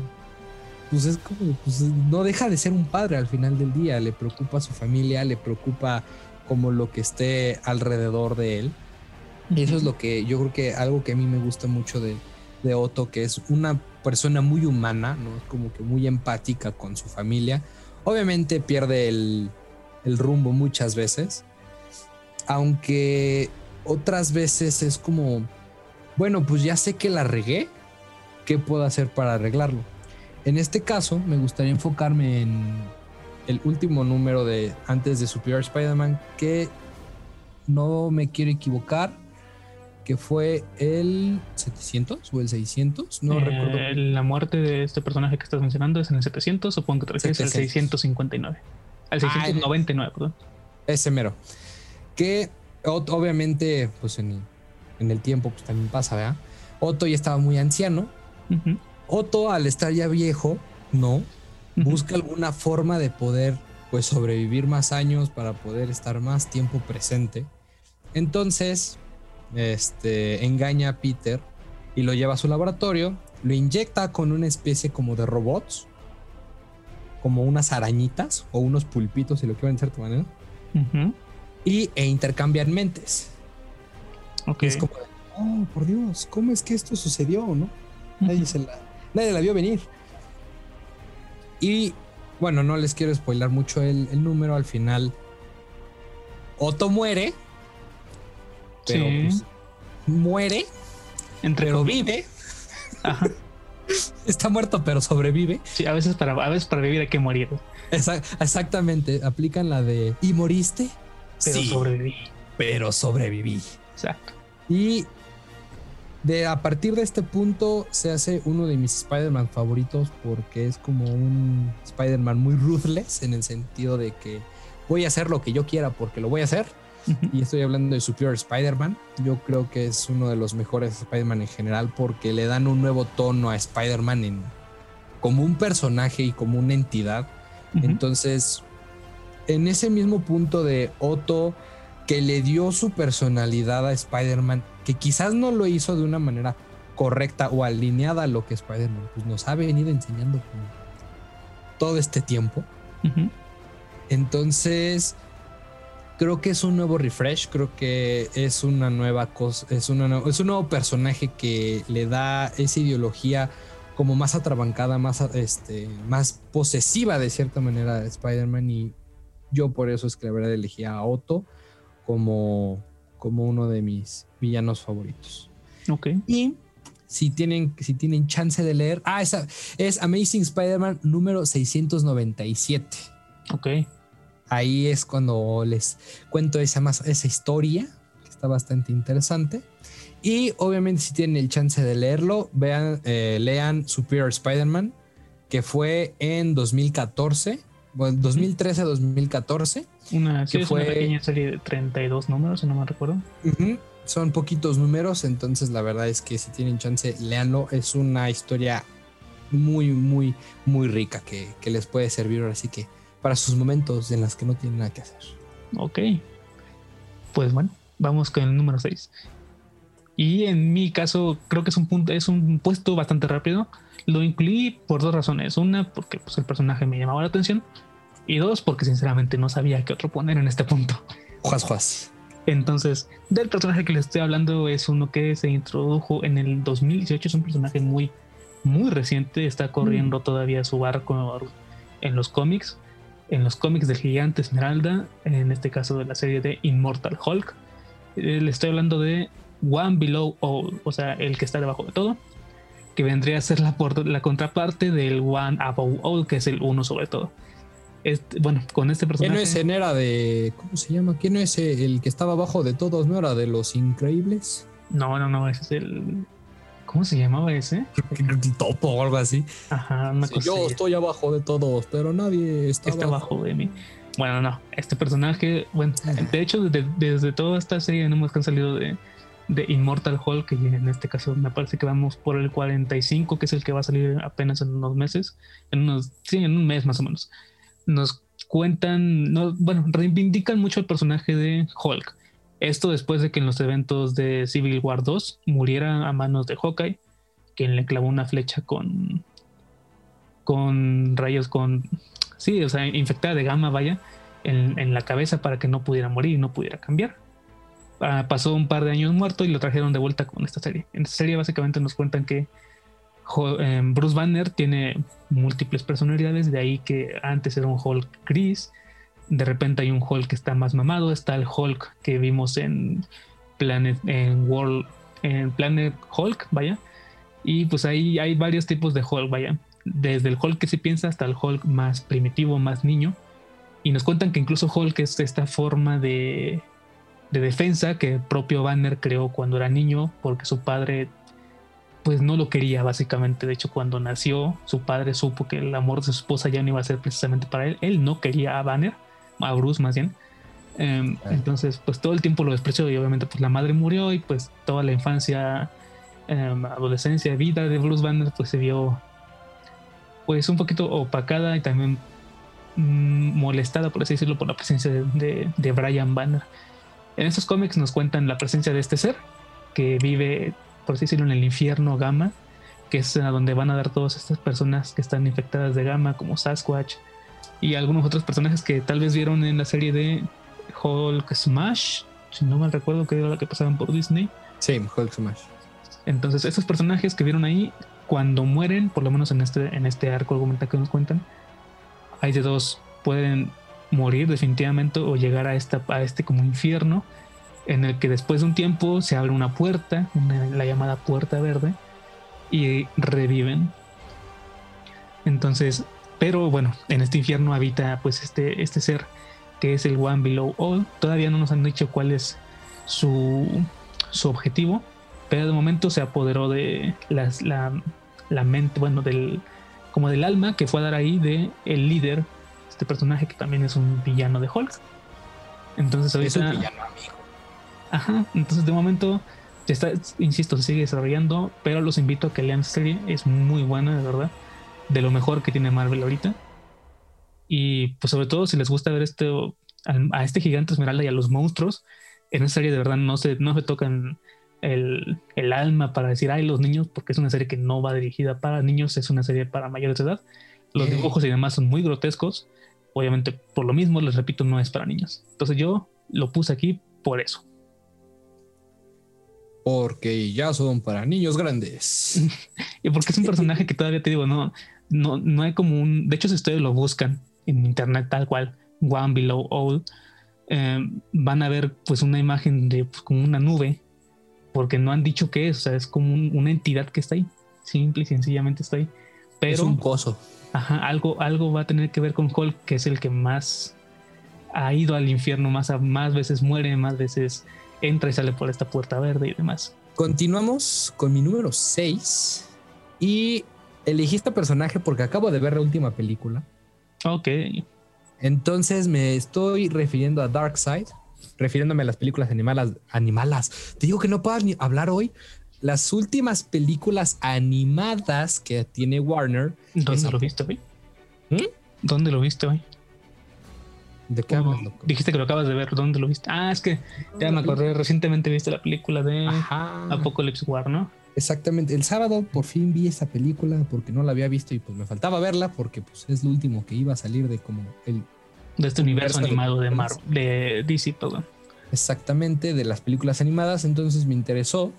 pues es como, pues no deja de ser un padre al final del día, le preocupa a su familia, le preocupa como lo que esté alrededor de él. Y eso es lo que yo creo que algo que a mí me gusta mucho de, de Otto, que es una persona muy humana, ¿no? Es como que muy empática con su familia. Obviamente pierde el, el rumbo muchas veces, aunque otras veces es como, bueno, pues ya sé que la regué, ¿qué puedo hacer para arreglarlo? En este caso, me gustaría enfocarme en el último número de antes de Superior Spider-Man, que no me quiero equivocar, que fue el 700 o el 600, no eh, recuerdo. La muerte de este personaje que estás mencionando es en el 700, supongo que te refieres al 659. Al 699, perdón. Ese mero. Que obviamente, pues en, el tiempo pues también pasa, ¿verdad? Otto ya estaba muy anciano. Otto, al estar ya viejo, no, busca alguna forma de poder pues sobrevivir más años para poder estar más tiempo presente. Entonces, este engaña a Peter y lo lleva a su laboratorio, lo inyecta con una especie como de robots, como unas arañitas o unos pulpitos, si lo quieren de cierta manera. Y, e intercambian mentes. Ok. Y es como, oh, por Dios, ¿cómo es que esto sucedió, no? Nadie, se la, nadie la vio venir. Y bueno, no les quiero spoilar mucho el, el número. Al final, Otto muere, pero Sí. pues, muere, Entre pero comillas. vive. Ajá. Está muerto, pero sobrevive. Sí, a veces para, a veces para vivir hay que morir. Exa- exactamente, aplican la de ¿y moriste? Pero sobreviví. pero sobreviví. Exacto. Y de a partir de este punto se hace uno de mis Spider-Man favoritos porque es como un Spider-Man muy ruthless en el sentido de que voy a hacer lo que yo quiera porque lo voy a hacer. Y estoy hablando de Superior Spider-Man. Yo creo que es uno de los mejores Spider-Man en general porque le dan un nuevo tono a Spider-Man como un personaje y como una entidad. Entonces, en ese mismo punto de Otto que le dio su personalidad a Spider-Man, que quizás no lo hizo de una manera correcta o alineada a lo que Spider-Man pues, nos ha venido enseñando todo este tiempo. Entonces, creo que es un nuevo refresh, creo que es una nueva cosa, es, una es un nuevo personaje que le da esa ideología como más atrabancada, más, este, más posesiva de cierta manera a Spider-Man y yo por eso es que la verdad elegí a Otto como, como uno de mis villanos favoritos. Ok. Y si tienen, si tienen chance de leer, ah, esa es Amazing Spider-Man número 697 Ok. Ahí es cuando les cuento esa, más, esa historia, que está bastante interesante. Y obviamente si tienen el chance de leerlo, vean, eh, lean Superior Spider-Man, que fue en 2014, bueno, 2013-2014. Una, sí, Que es una fue- pequeña serie de 32 números, si no me recuerdo. Son poquitos números, entonces la verdad es que si tienen chance, leanlo. Es una historia muy, muy, muy rica que, que les puede servir ahora sí que para sus momentos en los que no tienen nada que hacer. Ok. Pues bueno, vamos con el número 6. Y en mi caso, creo que es un punto, es un puesto bastante rápido. Lo incluí por dos razones. Una, porque pues, el personaje me llamaba la atención. Y dos, porque sinceramente no sabía qué otro poner en este punto. Juas, juas. Entonces, del personaje que les estoy hablando es uno que se introdujo en el 2018. Es un personaje muy, muy reciente. Está corriendo todavía su barco en los cómics. En los cómics del Gigante Esmeralda. En este caso de la serie de Immortal Hulk. Eh, le estoy hablando de One Below All. O sea, el que está debajo de todo. Que vendría a ser la, por- la contraparte del One Above All, que es el uno sobre todo. Este- bueno, con este ¿Quién personaje. no es en era de. ¿Cómo se llama? ¿Quién no es el que estaba abajo de todos? ¿No era de los increíbles? No, no, no, ese es el. ¿Cómo se llamaba ese? Topo o algo así. Ajá, una Sí, cosa. yo estoy abajo de todos, pero nadie está, está abajo. abajo de mí. Bueno, no, este personaje, bueno, de hecho, desde, desde toda esta serie que han salido de, de Immortal Hulk, y en este caso me parece que vamos por el 45, que es el que va a salir apenas en unos meses, en unos, sí, en un mes más o menos. Nos cuentan, no, bueno, reivindican mucho el personaje de Hulk. Esto después de que en los eventos de Civil War 2 muriera a manos de Hawkeye, quien le clavó una flecha con, con rayos, con, sí, o sea, infectada de gamma, vaya, en, en la cabeza para que no pudiera morir y no pudiera cambiar. Ah, pasó un par de años muerto y lo trajeron de vuelta con esta serie. En esta serie básicamente nos cuentan que eh, Bruce Banner tiene múltiples personalidades, de ahí que antes era un Hulk gris, de repente hay un Hulk que está más mamado, está el Hulk que vimos en Planet, en World, en Planet Hulk, vaya, y pues ahí hay varios tipos de Hulk, vaya, desde el Hulk que se piensa hasta el Hulk más primitivo, más niño, y nos cuentan que incluso Hulk es esta forma de, de defensa que el propio Banner creó cuando era niño, porque su padre pues no lo quería básicamente. De hecho, cuando nació, su padre supo que el amor de su esposa ya no iba a ser precisamente para él. Él no quería a Banner, a Bruce más bien. Em, Ah. Entonces, pues todo el tiempo lo despreció y obviamente pues la madre murió y pues toda la infancia, em, adolescencia, vida de Bruce Banner pues se vio pues un poquito opacada y también mm, molestada, por así decirlo, por la presencia de, de, de Brian Banner. En estos cómics nos cuentan la presencia de este ser que vive, por así decirlo, en el infierno gamma, que es a donde van a dar todas estas personas que están infectadas de gamma, como Sasquatch y algunos otros personajes que tal vez vieron en la serie de Hulk Smash, si no mal recuerdo que era la que pasaban por Disney. Sí, Hulk Smash. Entonces, esos personajes que vieron ahí, cuando mueren, por lo menos en este, en este arco argumental que nos cuentan, hay de dos, pueden morir definitivamente o llegar a, esta, a este como infierno en el que después de un tiempo se abre una puerta, la llamada puerta verde, y reviven. Entonces, pero bueno, en este infierno habita pues este, este ser que es el One Below All. Todavía no nos han dicho cuál es su, su objetivo, pero de momento se apoderó de las, la, la mente, bueno, del como del alma que fue a dar ahí de el líder, este personaje que también es un villano de Hulk. Entonces ahorita, Es un villano amigo. Ajá, entonces de momento, está, insisto, se sigue desarrollando, pero los invito a que lean esta serie, es muy buena, de verdad, de lo mejor que tiene Marvel ahorita. Y pues sobre todo si les gusta ver este, a este gigante esmeralda y a los monstruos, en esta serie de verdad no se, no se tocan el, el alma para decir, ay, los niños, porque es una serie que no va dirigida para niños, es una serie para mayores de edad. Los dibujos y demás son muy grotescos. Obviamente, por lo mismo, les repito, no es para niños. Entonces yo lo puse aquí por eso. Porque ya son para niños grandes. Y porque es un personaje que todavía te digo, no, no, no hay como un. De hecho, si ustedes lo buscan en internet tal cual, One Below All, eh, van a ver pues una imagen de pues, como una nube, porque no han dicho qué es, o sea, es como un- una entidad que está ahí, simple y sencillamente está ahí. Pero es un coso. ajá, algo, algo va a tener que ver con Hulk, que es el que más ha ido al infierno, más, más veces muere, más veces entra y sale por esta puerta verde y demás. Continuamos con mi número 6. Y elegí este personaje porque acabo de ver la última película. Ok, Entonces me estoy refiriendo a Darkseid, refiriéndome a las películas animalas. Animalas. Te digo que no puedo ni hablar hoy. Las últimas películas animadas que tiene Warner. ¿dónde lo viste hoy? ¿Mm? ¿Dónde lo viste hoy? ¿De qué hablas, loco? Dijiste que lo acabas de ver. ¿Dónde lo viste? Ah, es que ya me acordé. Recientemente viste la película de Ajá. Apocalypse War, ¿no? Exactamente. El sábado por fin vi esa película porque no la había visto y pues me faltaba verla porque pues es lo último que iba a salir de como el De este universo animado de. Marvel, de DC, perdón. exactamente de las películas animadas, entonces me interesó.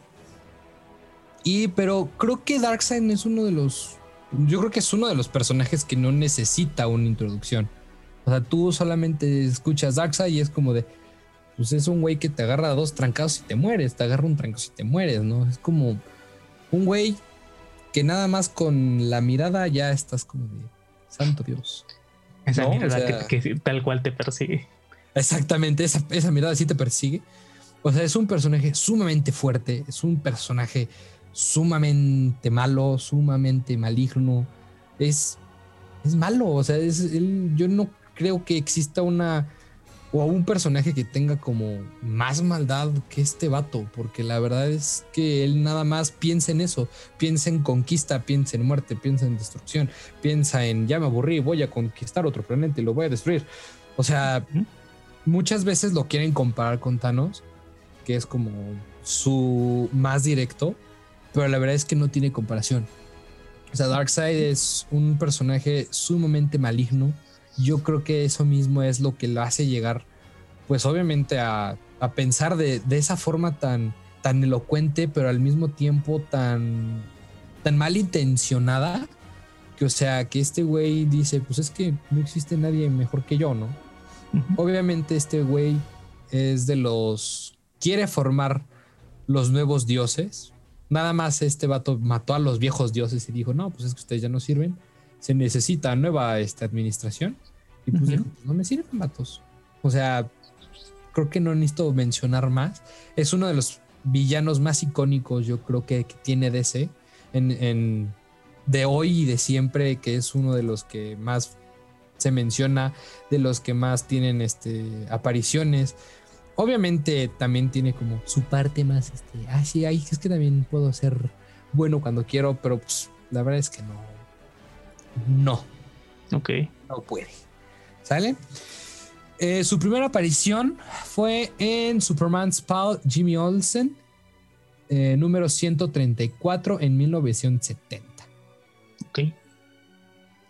Y pero creo que Darkseid es uno de los yo creo que es uno de los personajes que no necesita una introducción. O sea, tú solamente escuchas Darkseid y es como de pues es un güey que te agarra dos trancados y te mueres, te agarra un trancazo y te mueres, ¿no? Es como un güey que nada más con la mirada ya estás como de santo Dios. Esa No, o mirada sea- que, que tal cual te persigue. Exactamente, esa, esa mirada sí te persigue. O sea, es un personaje sumamente fuerte, es un personaje sumamente malo, sumamente maligno. Es, es malo, o sea, es, él- yo no creo que exista una o un personaje que tenga como más maldad que este vato, porque la verdad es que él nada más piensa en eso, piensa en conquista, piensa en muerte, piensa en destrucción, piensa en ya me aburrí, voy a conquistar otro planeta y lo voy a destruir. O sea, muchas veces lo quieren comparar con Thanos, que es como su más directo, pero la verdad es que no tiene comparación. O sea, Darkseid es un personaje sumamente maligno. Yo creo que eso mismo es lo que lo hace llegar, pues obviamente a, a pensar de, de esa forma tan, tan elocuente, pero al mismo tiempo tan, tan malintencionada, que o sea, que este güey dice, pues es que no existe nadie mejor que yo, ¿no? Obviamente este güey es de los... quiere formar los nuevos dioses. Nada más este vato mató a los viejos dioses y dijo, no, pues es que ustedes ya no sirven. Se necesita nueva esta administración. Y pues Ujú. dijo, "Pues no me sirven vatos. O sea, creo que no necesito mencionar más. Es uno de los villanos más icónicos, yo creo que, que tiene DC en, en- de hoy y de siempre, que es uno de los que más se menciona, de los que más tienen este, apariciones. Obviamente también tiene como su parte más, este, ah, sí, ay, es que también puedo ser bueno cuando quiero, pero pues, la verdad es que no. No, Ok. no puede. ¿Sale? Eh, su primera aparición fue en Superman's Pal Jimmy Olsen, eh, número 134 en 1970. Ok.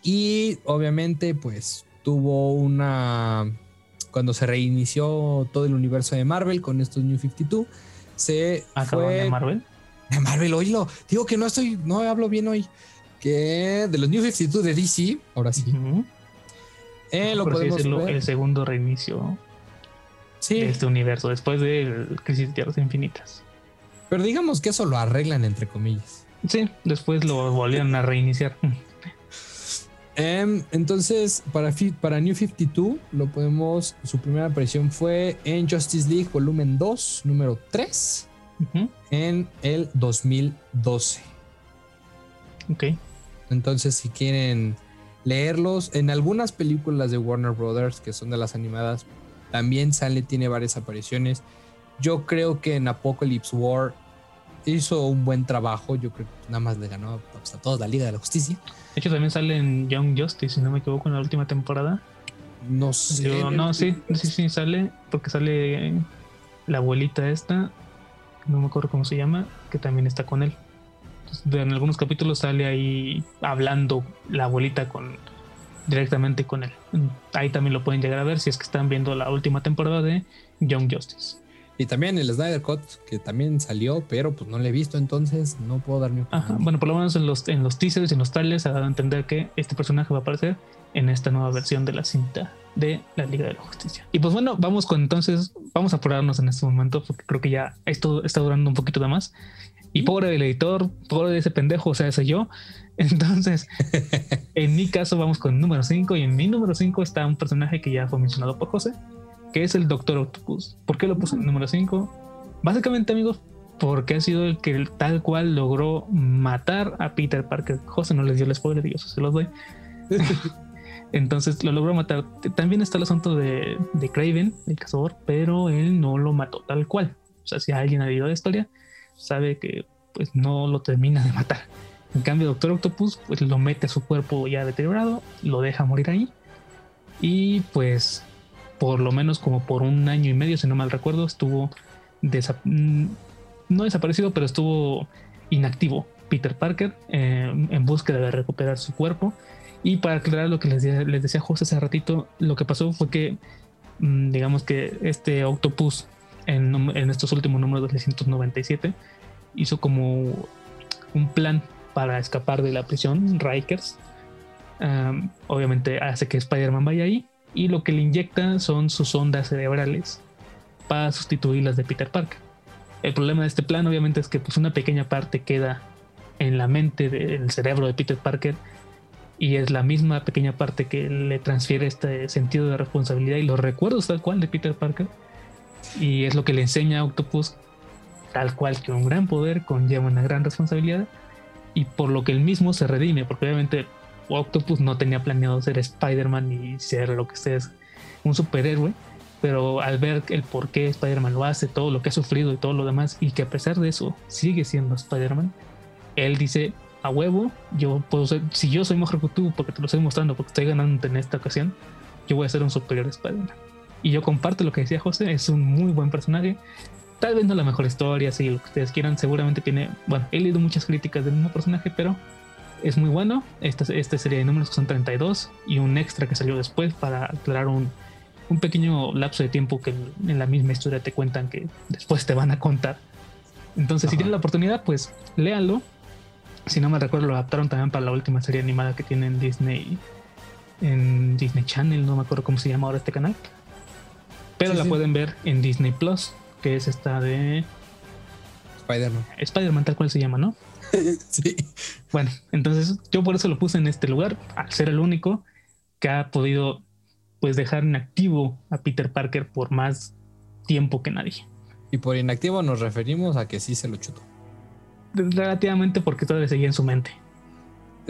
Y obviamente, pues tuvo una cuando se reinició todo el universo de Marvel con estos New 52, se ¿Acaban fue de Marvel? de Marvel, oílo. Digo que no estoy, no hablo bien hoy. Que de los New 52 de DC, ahora sí. Eh, lo Por así podemos decirlo, ver. el segundo reinicio Sí, de este universo después de Crisis de Tierras Infinitas. pero digamos que eso lo arreglan entre comillas. Sí, después lo volvieron a reiniciar. Em, entonces, para, para New 52, lo podemos. Su primera aparición fue en Justice League Volumen 2, número 3, Ujú. en el 2012. Ok. Entonces, si quieren leerlos, en algunas películas de Warner Brothers, que son de las animadas, también sale, tiene varias apariciones. Yo creo que en Apocalypse War hizo un buen trabajo. Yo creo que nada más le ganó pues, a todos la Liga de la Justicia. De hecho, también sale en Young Justice, si no me equivoco, en la última temporada. No sé. Yo- no, sí, sí, sí, sale, porque sale la abuelita esta, no me acuerdo cómo se llama, que también está con él. Entonces, en algunos capítulos sale ahí hablando la abuelita con directamente con él. Ahí también lo pueden llegar a ver si es que están viendo la última temporada de Young Justice. Y también el Snyder Cut, que también salió, pero pues no lo he visto, entonces no puedo dar mi opinión. Ajá, bueno, por lo menos en los, en los teasers y en los trailers ha dado a entender que este personaje va a aparecer en esta nueva versión de la cinta de la Liga de la Justicia. Y pues bueno, vamos con entonces, vamos a apurarnos en este momento porque creo que ya esto está durando un poquito de más. Y pobre del editor, pobre de ese pendejo, o sea, ese yo. Entonces, en mi caso vamos con el número 5 y en mi número 5 está un personaje que ya fue mencionado por José, que es el Doctor Octopus. ¿Por qué lo puse en el número 5? Básicamente, amigos, porque ha sido el que tal cual logró matar a Peter Parker. José no les dio el spoiler, yo se los doy. Entonces lo logró matar. También está el asunto de, de Craven, el cazador, pero él no lo mató tal cual. O sea, si alguien ha leído la historia, sabe que pues no lo termina de matar. En cambio, Doctor Octopus pues lo mete a su cuerpo ya deteriorado, lo deja morir ahí y pues por lo menos como por un año y medio, si no mal recuerdo, estuvo desa- mm, no desaparecido, pero estuvo inactivo Peter Parker eh, en búsqueda de recuperar su cuerpo. Y para aclarar lo que les, les decía José hace ratito, lo que pasó fue que, mm, digamos que este Octopus en, estos últimos números de 397 hizo como un plan para escapar de la prisión, Rikers. Am, obviamente hace que Spider-Man vaya ahí y lo que le inyecta son sus ondas cerebrales para sustituir las de Peter Parker. El problema de este plan obviamente es que pues una pequeña parte queda en la mente del cerebro de Peter Parker y es la misma pequeña parte que le transfiere este sentido de responsabilidad y los recuerdos tal cual de Peter Parker y es lo que le enseña a Octopus tal cual que un gran poder conlleva una gran responsabilidad y por lo que él mismo se redime porque obviamente Octopus no tenía planeado ser Spider-Man y ser lo que sea un superhéroe pero al ver el por qué Spider-Man lo hace, todo lo que ha sufrido y todo lo demás, y que a pesar de eso sigue siendo Spider-Man, él dice, a huevo, yo puedo ser, si yo soy mejor que tú, porque te lo estoy mostrando, porque estoy ganando en esta ocasión, yo voy a ser un superior Spider-Man. Y yo comparto lo que decía José, es un muy buen personaje. Tal vez no la mejor historia, si lo que ustedes quieran, seguramente tiene, bueno, he leído muchas críticas del mismo personaje, pero es muy bueno. Esta, esta serie de números que son 32 y un extra que salió después para aclarar un, un pequeño lapso de tiempo que en, la misma historia te cuentan que después te van a contar. Entonces, si tienen la oportunidad, pues léanlo. Si no me recuerdo, lo adaptaron también para la última serie animada que tiene en Disney. En Disney Channel, no me acuerdo cómo se llama ahora este canal. Pero Sí, la sí. pueden ver en Disney Plus, que es esta de Spider-Man. Spider-Man, tal cual se llama, ¿no? Sí. Bueno, entonces yo por eso lo puse en este lugar, al ser el único que ha podido pues dejar inactivo a Peter Parker por más tiempo que nadie. Y por inactivo nos referimos a que sí se lo chutó. Relativamente porque todavía seguía en su mente.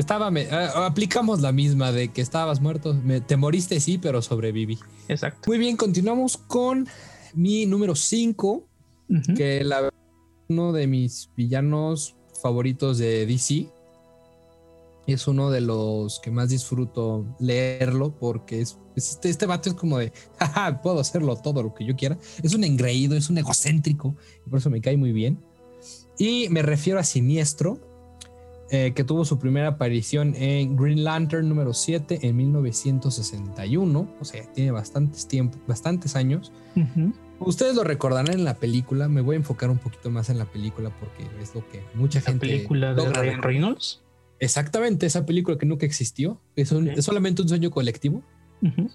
Estaba, me- ah, aplicamos la misma de que estabas muerto. Me- te moriste, sí, pero sobreviví. Exacto. Muy bien, continuamos con mi número 5, Ujú. que la uno de mis villanos favoritos de DC. Es uno de los que más disfruto leerlo porque es, es este, este vato es como de, jaja, puedo hacerlo todo lo que yo quiera. Es un engreído, es un egocéntrico y por eso me cae muy bien. Y me refiero a Siniestro. Eh, que tuvo su primera aparición en Green Lantern número 7 en 1961, o sea, tiene bastantes tiempo, bastantes años. Ujú. Ustedes lo recordarán en la película, me voy a enfocar un poquito más en la película porque es lo que mucha La gente película de Ryan. Reynolds. Exactamente, esa película que nunca existió, es, un- Ok. es solamente un sueño colectivo. Ujú.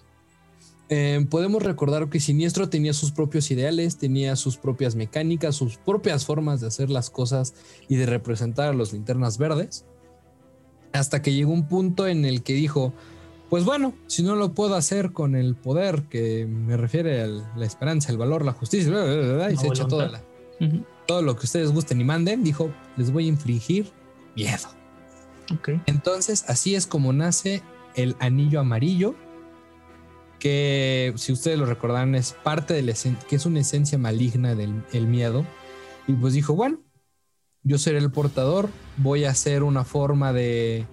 Eh, podemos recordar que Siniestro tenía sus propios ideales, tenía sus propias mecánicas, sus propias formas de hacer las cosas y de representar a los linternas verdes. Hasta que llegó un punto en el que dijo, pues bueno, si no lo puedo hacer con el poder que me refiere a la esperanza, el valor, la justicia, bla, bla, bla, bla, y La se echa toda todo lo que ustedes gusten y manden, dijo, les voy a infligir miedo. Entonces, así es como nace el anillo amarillo, que si ustedes lo recordarán es parte de la esen- que es una esencia maligna del el miedo. Y pues dijo, bueno, yo seré el portador, voy a hacer una forma de,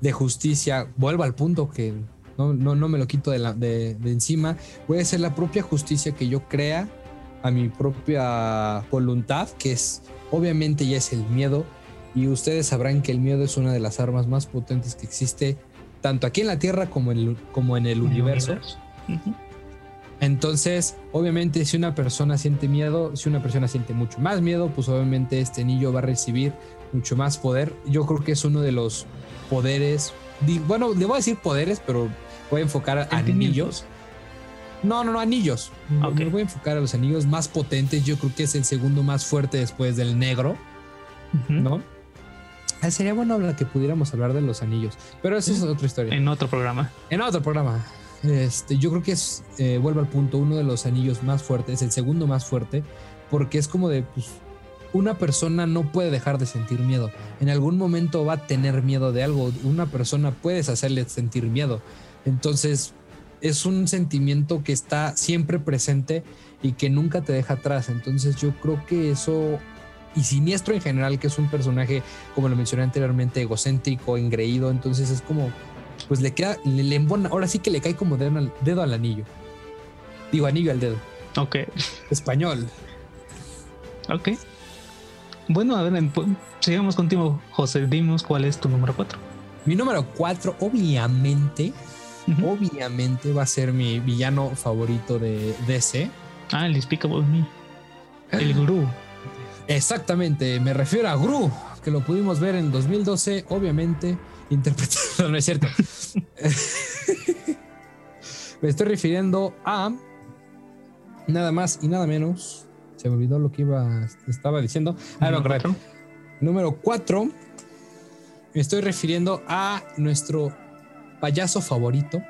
de justicia, vuelvo al punto que no, no, no me lo quito de, la- de- de encima, voy a hacer la propia justicia que yo crea a mi propia voluntad, que es obviamente ya es el miedo, y ustedes sabrán que el miedo es una de las armas más potentes que existe, tanto aquí en la Tierra como en el, como en el universo. Entonces, obviamente, si una persona siente miedo, si una persona siente mucho más miedo, pues obviamente este anillo va a recibir mucho más poder. Yo creo que es uno de los poderes, bueno, le voy a decir poderes, pero voy a enfocar a anillos. No, no, no, anillos. Ok. Me voy a enfocar a los anillos más potentes. Yo creo que es el segundo más fuerte después del negro. ¿no? Ah, sería bueno hablar que pudiéramos hablar de los anillos, pero esa es otra historia. En otro programa. En otro programa. Este, yo creo que es, eh, vuelvo al punto, uno de los anillos más fuertes, el segundo más fuerte, porque es como de, pues, una persona no puede dejar de sentir miedo. En algún momento va a tener miedo de algo. Una persona puedes hacerle sentir miedo. Entonces, es un sentimiento que está siempre presente y que nunca te deja atrás. Entonces, yo creo que eso y Siniestro en general, que es un personaje, como lo mencioné anteriormente, egocéntrico, engreído, entonces es como, pues le queda, le, le embona, ahora sí que le cae como dedo al, dedo al anillo. Digo, anillo al dedo. Ok. Español. Ok. Bueno, a ver, em- pu- sigamos contigo, José. Dimos cuál es tu número 4. Mi número 4, obviamente, obviamente va a ser mi villano favorito de DC. Ah, el Despicable Me. El gurú. Exactamente, me refiero a Gru, que lo pudimos ver en 2012, obviamente, interpretado, no es cierto. me estoy refiriendo a nada más y nada menos. Se me olvidó lo que iba, estaba diciendo. Ah, no, correcto. Número 4. Me estoy refiriendo a nuestro payaso favorito,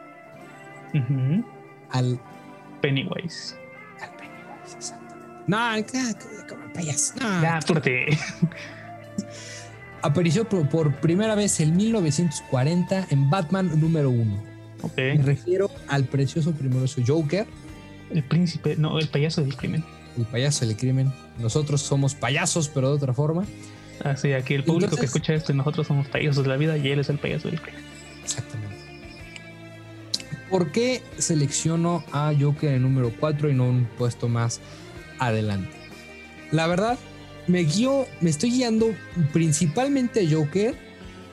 Ujú. al, Pennywise. al Pennywise, exactamente. No, payaso. no. Ya, apúrate. apareció por, por primera vez en 1940 en Batman número 1. Ok. Me refiero al precioso primoroso Joker, El príncipe, no, el payaso del crimen. el payaso del crimen. Nosotros somos payasos, pero de otra forma. Así, aquí el público que escucha esto y nosotros somos payasos de la vida y él es el payaso del crimen. Exactamente. ¿Por qué selecciono a Joker en número 4 y no un puesto más adelante? La verdad, me guío, me estoy guiando principalmente a Joker,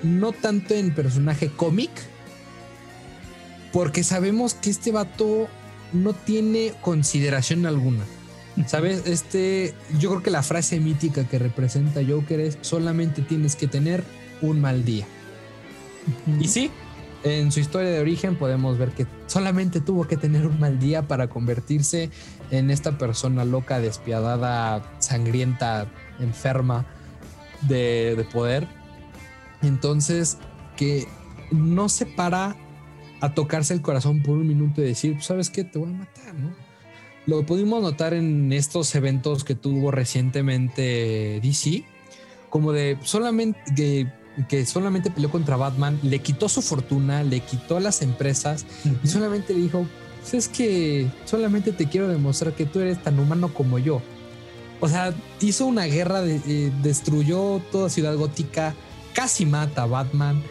no tanto en personaje cómic, porque sabemos que este vato no tiene consideración alguna. ¿Sabes? Este, yo creo que la frase mítica que representa Joker es solamente tienes que tener un mal día. Y sí, en su historia de origen podemos ver que solamente tuvo que tener un mal día para convertirse en esta persona loca, despiadada, sangrienta, enferma de, de poder. Entonces, que no se para a tocarse el corazón por un minuto y decir, "Pues, ¿sabes qué? Te voy a matar, ¿no? Lo pudimos notar en estos eventos que tuvo recientemente DC, como de solamente que, que solamente peleó contra Batman, le quitó su fortuna, le quitó las empresas y solamente le dijo, pues es que solamente te quiero demostrar que tú eres tan humano como yo. O sea, hizo una guerra, de- eh, destruyó toda Ciudad Gótica, casi mata a Batman,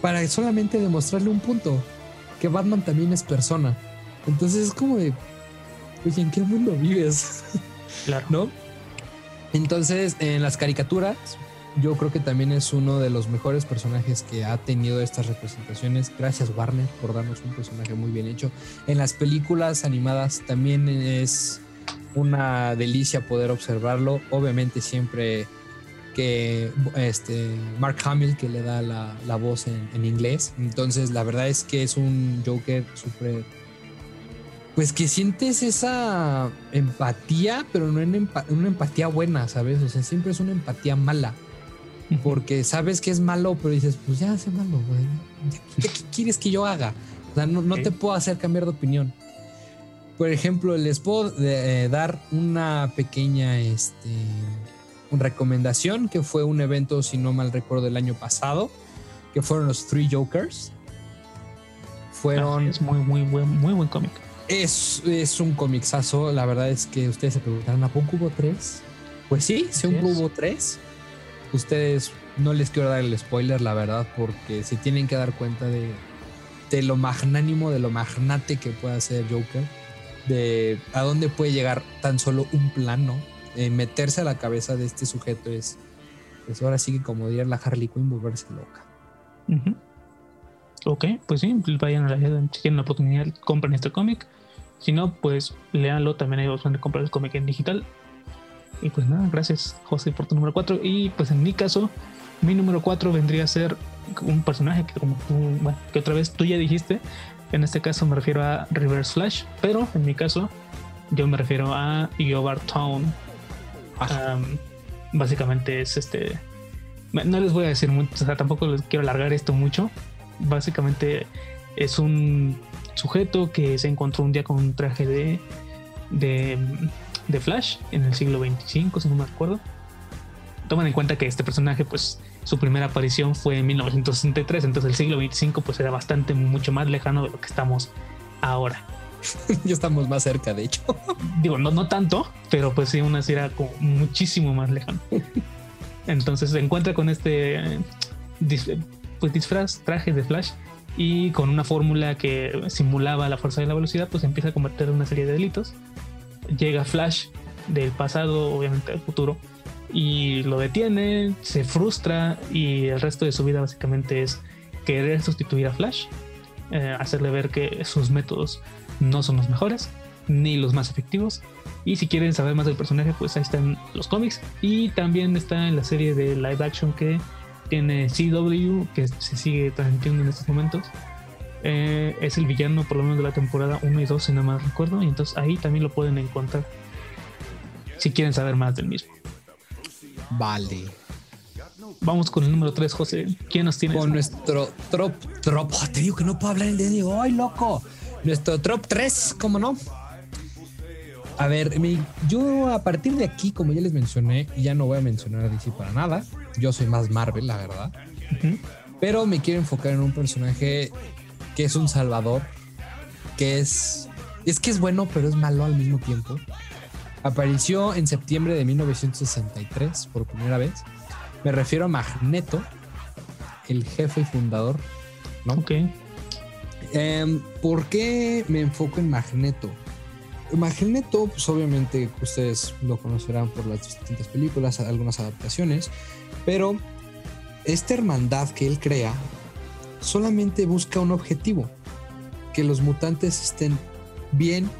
para solamente demostrarle un punto, que Batman también es persona. Entonces es como de, oye, ¿en qué mundo vives? Claro. ¿no? Entonces, en las caricaturas, yo creo que también es uno de los mejores personajes que ha tenido estas representaciones. Gracias Warner por darnos un personaje muy bien hecho. En las películas animadas también es una delicia poder observarlo. Obviamente siempre que este Mark Hamill que le da la, voz en, inglés. Entonces la verdad es que es un Joker súper... Pues que sientes esa empatía, pero no en una empatía buena, ¿sabes? O sea, siempre es una empatía mala porque sabes que es malo, pero dices, pues ya hace malo, ¿Qué, quieres que yo haga? O sea, no, te puedo hacer cambiar de opinión. Por ejemplo, les puedo eh, dar una pequeña este, recomendación, que fue un evento, si no mal recuerdo, del año pasado, que fueron los Three Jokers. Fueron... es muy, muy buen, muy buen cómic. Es, es un cómicsazo. La verdad es que ustedes se preguntarán, ¿a poco hubo tres? Pues sí, siempre hubo tres ustedes no les quiero dar el spoiler, la verdad, porque se tienen que dar cuenta de, de lo magnánimo, de lo magnate que puede hacer Joker, de a dónde puede llegar tan solo un plano. Eh, meterse a la cabeza de este sujeto es, pues ahora sí que como diría la Harley Quinn, volverse loca. Ok, pues sí, vayan a la si tienen la oportunidad, compren este cómic. Si no, pues léanlo, también hay opción de comprar el cómic en digital. Y pues nada, gracias José por tu número 4. Y pues en mi caso, mi número 4 vendría a ser un personaje que como tú, bueno, que otra vez tú ya dijiste. En este caso me refiero a Reverse Flash, pero en mi caso yo me refiero a Yobar Town. básicamente es este... No les voy a decir mucho, o sea, tampoco les quiero alargar esto mucho. Básicamente es un sujeto que se encontró un día con un traje de, de de Flash en el siglo 25, si no me acuerdo. Toman en cuenta que este personaje, pues, su primera aparición fue en 1963, entonces el siglo 25 pues era bastante mucho más lejano de lo que estamos ahora. ya estamos más cerca, de hecho. Digo, no, no tanto, pero pues sí, una era como muchísimo más lejano. Entonces se encuentra con este pues, disfraz, traje de Flash y con una fórmula que simulaba la fuerza de la velocidad, pues empieza a cometer una serie de delitos llega Flash del pasado, obviamente al futuro, y lo detiene, se frustra y el resto de su vida básicamente es querer sustituir a Flash, eh, hacerle ver que sus métodos no son los mejores ni los más efectivos. Y si quieren saber más del personaje, pues ahí están los cómics y también está en la serie de live action que tiene CW, que se sigue transmitiendo en estos momentos. Eh, es el villano por lo menos de la temporada 1 y 2, si no mal recuerdo. Y entonces ahí también lo pueden encontrar. Si quieren saber más del mismo. Vale. Vamos con el número 3, José. ¿Quién nos tiene? Con nuestro trop, trop. Oh, te digo que no puedo hablar el de hoy, loco. Nuestro trop 3, ¿cómo no? A ver, yo a partir de aquí, como ya les mencioné, ya no voy a mencionar a DC para nada. Yo soy más Marvel, la verdad. Pero me quiero enfocar en un personaje que es un salvador, que es, es que es bueno, pero es malo al mismo tiempo. Apareció en septiembre de 1963 por primera vez. Me refiero a Magneto, el jefe y fundador. ¿no? Ok. Em, ¿Por qué me enfoco en Magneto? Magneto, pues obviamente ustedes lo conocerán por las distintas películas, algunas adaptaciones, pero esta hermandad que él crea solamente busca un objetivo, que los mutantes estén bien,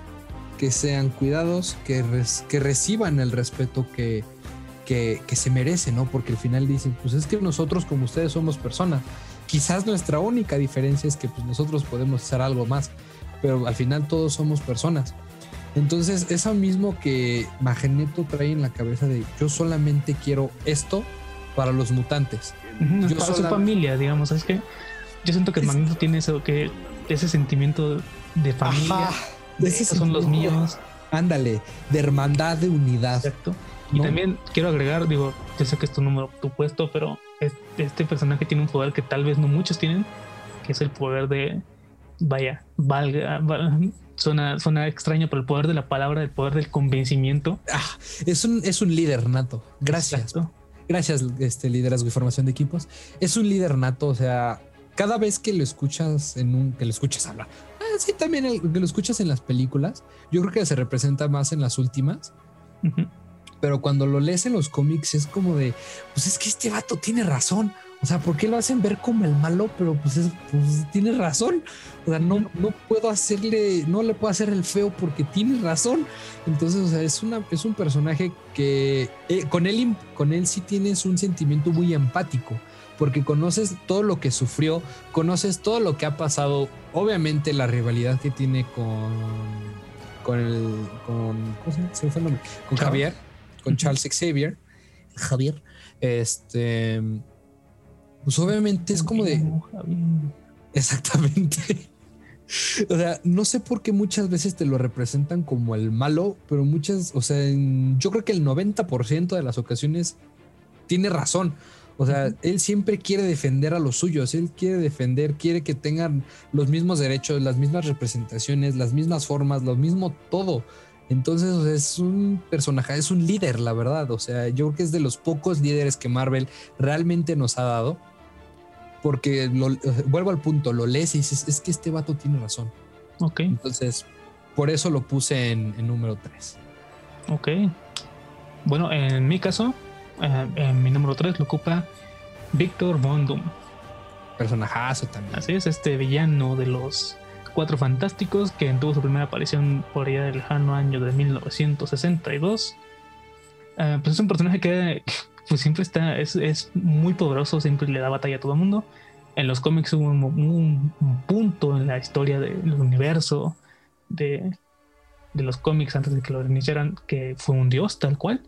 que sean cuidados, que, que reciban el respeto que, que, se merecen, ¿no? Porque al final dicen, pues es que nosotros como ustedes somos personas. Quizás nuestra única diferencia es que pues, nosotros podemos hacer algo más, pero al final todos somos personas. Entonces, eso mismo que Magneto trae en la cabeza de yo solamente quiero esto para los mutantes. para su familia, digamos, es que yo siento que el Magneto tiene eso, que ese sentimiento de familia. de esos son los míos. Ándale, de hermandad, de unidad. Exacto. Y también quiero agregar, digo, yo sé que es tu número, tu puesto, pero este personaje tiene un poder que tal vez no muchos tienen, que es el poder de, vaya, valga, suena, suena extraño, pero el poder de la palabra, el poder del convencimiento. Ah, es un, es un líder nato. Gracias. Gracias, este liderazgo y formación de equipos. Es un líder nato, o sea, cada vez que lo escuchas en un, que lo escuchas hablar, ah, sí, también el, que lo escuchas en las películas, yo creo que se representa más en las últimas, pero cuando lo lees en los cómics es como de, pues es que este vato tiene razón. O sea, ¿por qué lo hacen ver como el malo? Pero pues, es, pues tiene razón. O sea, no, no puedo hacerle, no le puedo hacer el feo porque tiene razón. Entonces, o sea, es, una, es un personaje que eh, con, él, con él sí tienes un sentimiento muy empático porque conoces todo lo que sufrió, conoces todo lo que ha pasado, obviamente la rivalidad que tiene con con el con ¿cómo se fue el nombre? Con Javier, con Charles Xavier, Javier. Este pues obviamente es como de exactamente. O sea, no sé por qué muchas veces te lo representan como el malo, pero muchas, o sea, yo creo que el 90% de las ocasiones tiene razón. O sea, él siempre quiere defender a los suyos, él quiere defender, quiere que tengan los mismos derechos, las mismas representaciones, las mismas formas, lo mismo todo. Entonces, o sea, es un personaje, es un líder, la verdad. O sea, yo creo que es de los pocos líderes que Marvel realmente nos ha dado. Porque vuelvo al punto, lo lees y dices, es que este vato tiene razón. Ok. Entonces, por eso lo puse en, en número 3. Ok. Bueno, en mi caso, eh, en mi número 3 lo ocupa Victor Von Doom. Personajazo también. Así es, este villano de los Cuatro Fantásticos que tuvo su primera aparición por allá del lejano año de 1962. Eh, pues es un personaje que pues siempre está, es, es, muy poderoso, siempre le da batalla a todo el mundo. En los cómics hubo un, un, punto en la historia del universo de, de los cómics antes de que lo iniciaran que fue un dios tal cual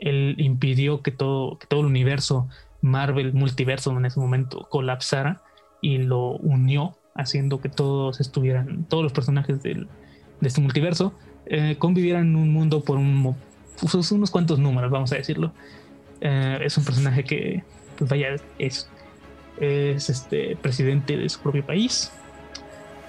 él impidió que todo, que todo el universo Marvel multiverso en ese momento colapsara y lo unió, haciendo que todos estuvieran, todos los personajes del, de este multiverso eh, convivieran en un mundo por un, pues, unos cuantos números, vamos a decirlo. Eh, es un personaje que, pues vaya, es, es este presidente de su propio país,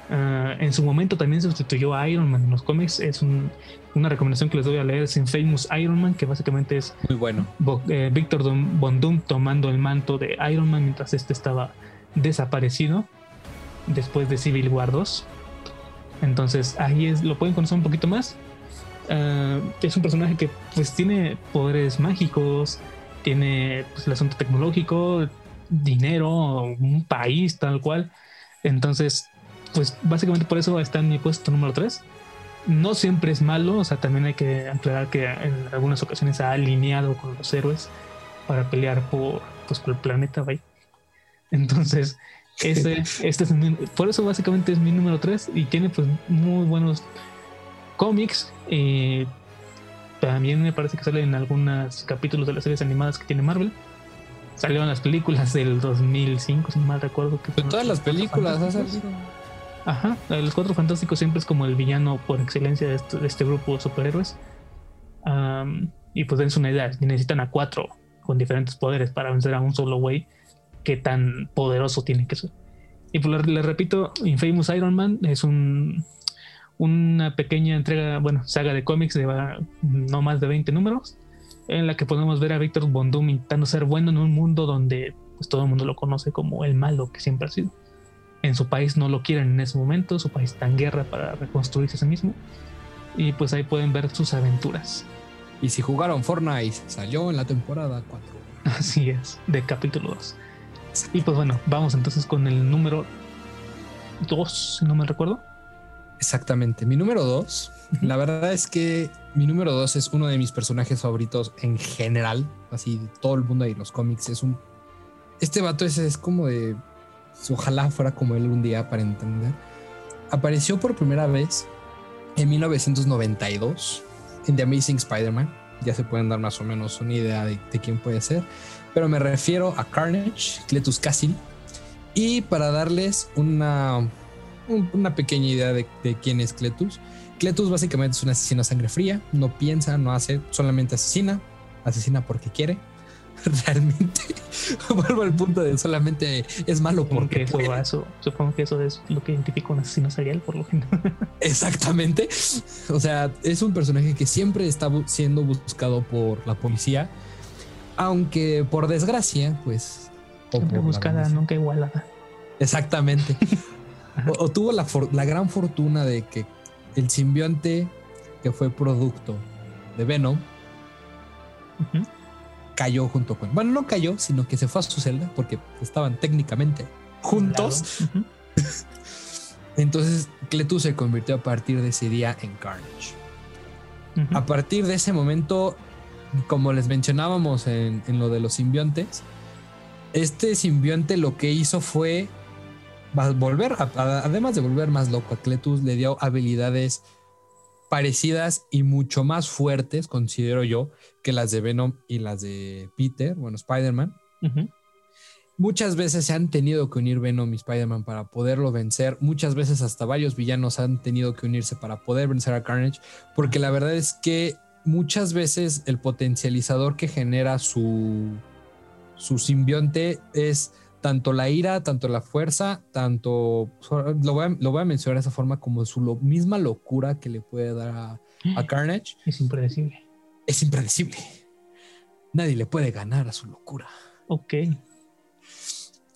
Ah, en su momento también sustituyó a Iron Man en los cómics. Es una recomendación que les doy a leer. Es Famous Iron Man, que básicamente es muy bueno. Eh, Victor Von Doom tomando el manto de Iron Man mientras este estaba desaparecido después de Civil War 2. Entonces ahí es, lo pueden conocer un poquito más. Ah, es un personaje que pues tiene poderes mágicos, tiene pues, el asunto tecnológico, dinero, un país tal cual. Entonces pues básicamente por eso está en mi puesto número 3. No siempre es malo, o sea, también hay que aclarar que en algunas ocasiones ha alineado con los héroes para pelear por, pues, por el planeta, ¿vale? Entonces, este, este es por eso básicamente es mi número 3 y tiene pues muy buenos cómics. también me parece que sale en algunos capítulos de las series animadas que tiene Marvel. Salieron las películas del 2005, si no mal recuerdo. Que todas las películas ha salido. Ajá, los cuatro fantásticos siempre es como el villano por excelencia de este, grupo de superhéroes. y pues dense una idea, necesitan a cuatro con diferentes poderes para vencer a un solo güey. Qué tan poderoso tiene que ser. Y pues les repito, Infamous Iron Man es un, una pequeña entrega, bueno, saga de cómics de no más de 20 números, en la que podemos ver a Victor Von Doom intentando ser bueno en un mundo donde pues todo el mundo lo conoce como el malo que siempre ha sido en su país no lo quieren en ese momento, su país está en guerra para reconstruirse a sí mismo. Y pues ahí pueden ver sus aventuras. Y si jugaron Fortnite, salió en la temporada 4. Así es, de capítulo 2. Y pues bueno, vamos entonces con el número 2, si no me recuerdo. Exactamente, mi número 2. La verdad es que mi número 2 es uno de mis personajes favoritos en general. Así, todo el mundo ahí, los cómics. Es un. Este vato es, es como de ojalá fuera como él un día para entender, apareció por primera vez en 1992 en The Amazing Spider-Man. Ya se pueden dar más o menos una idea de, quién puede ser, pero me refiero a Carnage, Cletus Cassidy. Y para darles una, una pequeña idea de, de quién es Cletus, Cletus básicamente es un asesino a sangre fría, no piensa, no hace, solamente asesina, asesina porque quiere realmente vuelvo al punto de solamente es malo porque eso, supongo que eso es lo que identifica un asesino serial por lo general. Exactamente. O sea, es un personaje que siempre está siendo buscado por la policía, aunque por desgracia, pues siempre buscada, nunca igualada. Exactamente. o, tuvo la, la gran fortuna de que el simbionte que fue producto de Venom Ujú. Cayó junto con. Bueno, no cayó, sino que se fue a su celda porque estaban técnicamente juntos. Entonces, Cletus se convirtió a partir de ese día en Carnage. A partir de ese momento, como les mencionábamos en, en lo de los simbiontes, este simbionte lo que hizo fue volver, a- a- además de volver más loco a Cletus, le dio habilidades parecidas y mucho más fuertes, considero yo, que las de Venom y las de Peter, bueno, Spider-Man. Muchas veces se han tenido que unir Venom y Spider-Man para poderlo vencer. Muchas veces hasta varios villanos han tenido que unirse para poder vencer a Carnage. Porque la verdad es que muchas veces el potencializador que genera su, su simbionte es tanto la ira, tanto la fuerza, tanto... Lo voy a, lo voy a mencionar de esa forma como su lo- misma locura que le puede dar a, a Carnage. Es impredecible. Es impredecible. Nadie le puede ganar a su locura. Ok.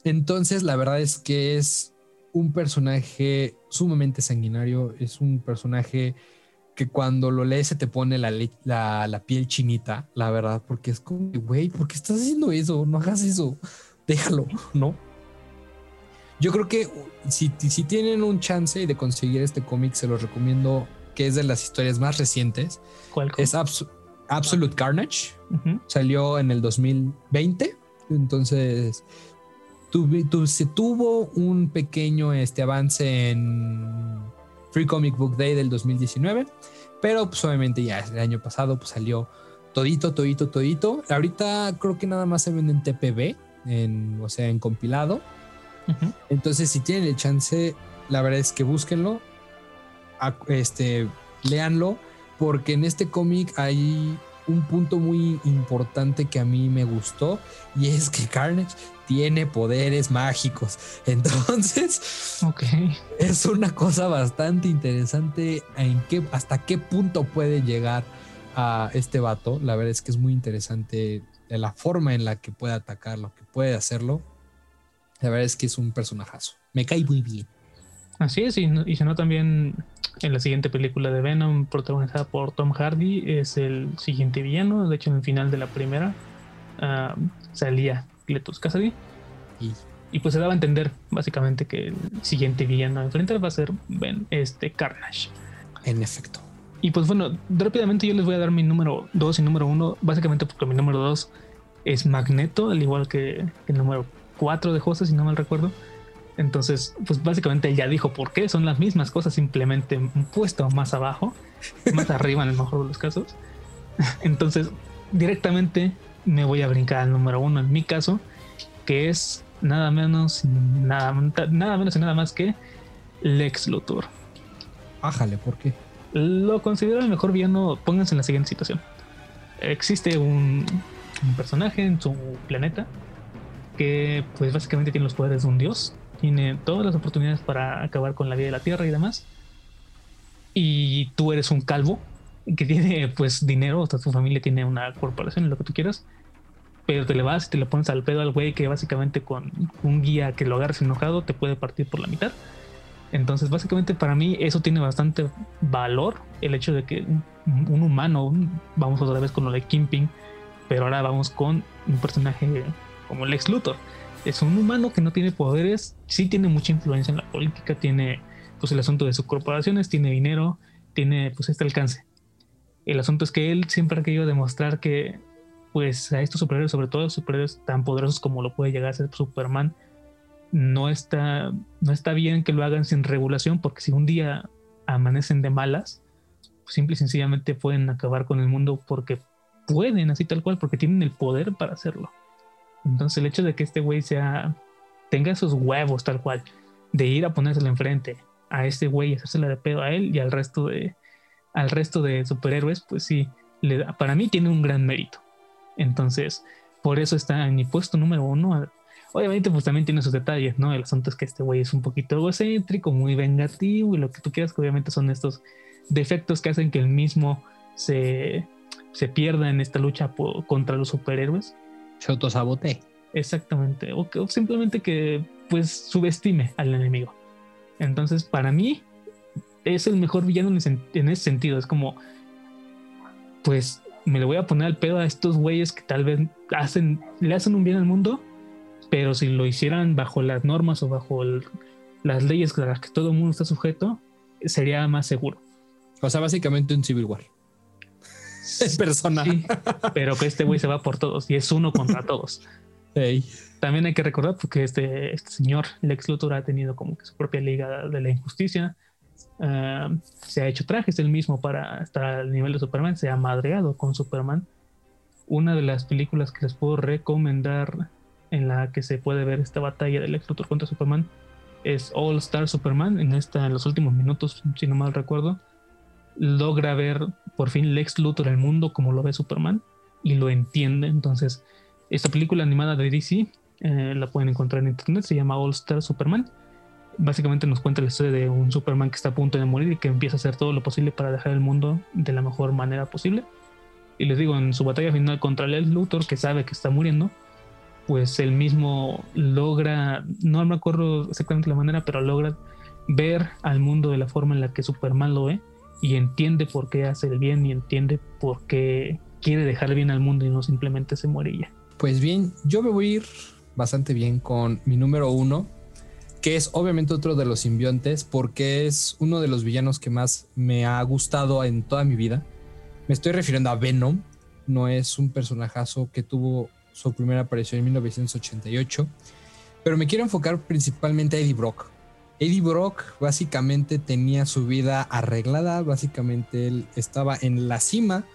Entonces, la verdad es que es un personaje sumamente sanguinario. Es un personaje que cuando lo lees se te pone la, la, la piel chinita, la verdad, porque es como, güey, ¿por qué estás haciendo eso? No hagas eso. Déjalo, ¿no? Yo creo que si, si tienen un chance de conseguir este cómic, se los recomiendo, que es de las historias más recientes. ¿Cuál? Es Abs- Absolute Carnage salió en el 2020. Entonces, se tuvo un pequeño este, avance en Free Comic Book Day del 2019. Pero pues obviamente ya el año pasado pues, salió todito, todito, todito. Ahorita creo que nada más se vende en TPB, en, o sea, en compilado. Entonces, si tienen el chance, la verdad es que búsquenlo, a- este, léanlo, porque en este cómic hay un punto muy importante que a mí me gustó y es que Carnage tiene poderes mágicos. Entonces, es una cosa bastante interesante en qué, hasta qué punto puede llegar a este vato. La verdad es que es muy interesante de la forma en la que puede atacarlo, que puede hacerlo. La verdad es que es un personajazo. Me cae muy bien. Así es, y, y si no también en la siguiente película de Venom, protagonizada por Tom Hardy, es el siguiente villano. De hecho, en el final de la primera ah, salía Cletus Cassidy. Y Y pues se daba a entender básicamente que el siguiente villano a enfrentar va a ser Ben, este Carnage. en efecto. Y pues bueno, rápidamente yo les voy a dar mi número 2 y número 1, básicamente porque mi número 2 es Magneto, al igual que el número 4 de José, si no mal recuerdo. Entonces, pues básicamente él ya dijo por qué, son las mismas cosas, simplemente puesto más abajo, más arriba en el mejor de los casos. Entonces, directamente me voy a brincar al número 1 en mi caso, que es nada menos, nada, nada menos y nada más que Lex Luthor. Ájale, ¿por qué? Lo considero el mejor villano. Pónganse en la siguiente situación. Existe un, personaje en su planeta que, pues, básicamente tiene los poderes de un dios. Tiene todas las oportunidades para acabar con la vida de la tierra y demás. Y tú eres un calvo que tiene, pues, dinero. O sea, tu familia tiene una corporación, lo que tú quieras. Pero te le vas y te le pones al pedo al güey que, básicamente, con un guía que lo agarres enojado, te puede partir por la mitad. Entonces, básicamente para mí eso tiene bastante valor, el hecho de que un, humano, vamos otra vez con lo de Kimping, pero ahora vamos con un personaje como Lex Luthor. Es un humano que no tiene poderes, sí tiene mucha influencia en la política, tiene pues el asunto de sus corporaciones, tiene dinero, tiene pues este alcance. El asunto es que él siempre ha querido demostrar que pues a estos superhéroes, sobre todo superhéroes tan poderosos como lo puede llegar a ser Superman, no está, no está bien que lo hagan sin regulación, porque si un día amanecen de malas, simple y sencillamente pueden acabar con el mundo porque pueden, así tal cual, porque tienen el poder para hacerlo. Entonces el hecho de que este güey sea, tenga esos huevos tal cual, de ir a ponérsela enfrente a este güey y hacérsela de pedo a él y al resto de, al resto de superhéroes, pues sí, para mí tiene un gran mérito. Entonces, por eso está en mi puesto número uno, Obviamente, pues también tiene sus detalles, ¿no? El asunto es que este güey es un poquito egocéntrico, muy vengativo y lo que tú quieras, que obviamente son estos defectos que hacen que el mismo se, se pierda en esta lucha contra los superhéroes. Se autosabote. Exactamente. O, simplemente que, pues, subestime al enemigo. Entonces, para mí, es el mejor villano en ese, en ese sentido. Es como, pues, me le voy a poner al pedo a estos güeyes que tal vez hacen, le hacen un bien al mundo, pero si lo hicieran bajo las normas o bajo las leyes a las que todo el mundo está sujeto, sería más seguro. O sea, básicamente un Civil War. Es persona. pero que este güey se va por todos y es uno contra todos. También hay que recordar porque este, este señor Lex Luthor ha tenido como que su propia liga de la injusticia. Ah, se ha hecho trajes él mismo para estar al nivel de Superman. Se ha madreado con Superman. Una de las películas que les puedo recomendar en la que se puede ver esta batalla del Lex Luthor contra Superman es All Star Superman. En esta, en los últimos minutos, si no mal recuerdo, logra ver por fin Lex Luthor el mundo como lo ve Superman y lo entiende. Entonces, esta película animada de DC eh, la pueden encontrar en internet, se llama All Star Superman. Básicamente nos cuenta la historia de un Superman que está a punto de morir y que empieza a hacer todo lo posible para dejar el mundo de la mejor manera posible. Y les digo, en su batalla final contra Lex Luthor, que sabe que está muriendo, pues él mismo logra, no me acuerdo exactamente la manera, pero logra ver al mundo de la forma en la que Superman lo ve y entiende por qué hace el bien y entiende por qué quiere dejar bien al mundo y no simplemente se muere ya. Pues bien, yo me voy a ir bastante bien con mi número uno, que es obviamente otro de los simbiontes, porque es uno de los villanos que más me ha gustado en toda mi vida. Me estoy refiriendo a Venom, no es un personajazo que tuvo su primera aparición en 1988, pero me quiero enfocar principalmente a Eddie Brock. Eddie Brock básicamente tenía su vida arreglada, básicamente él estaba en la cima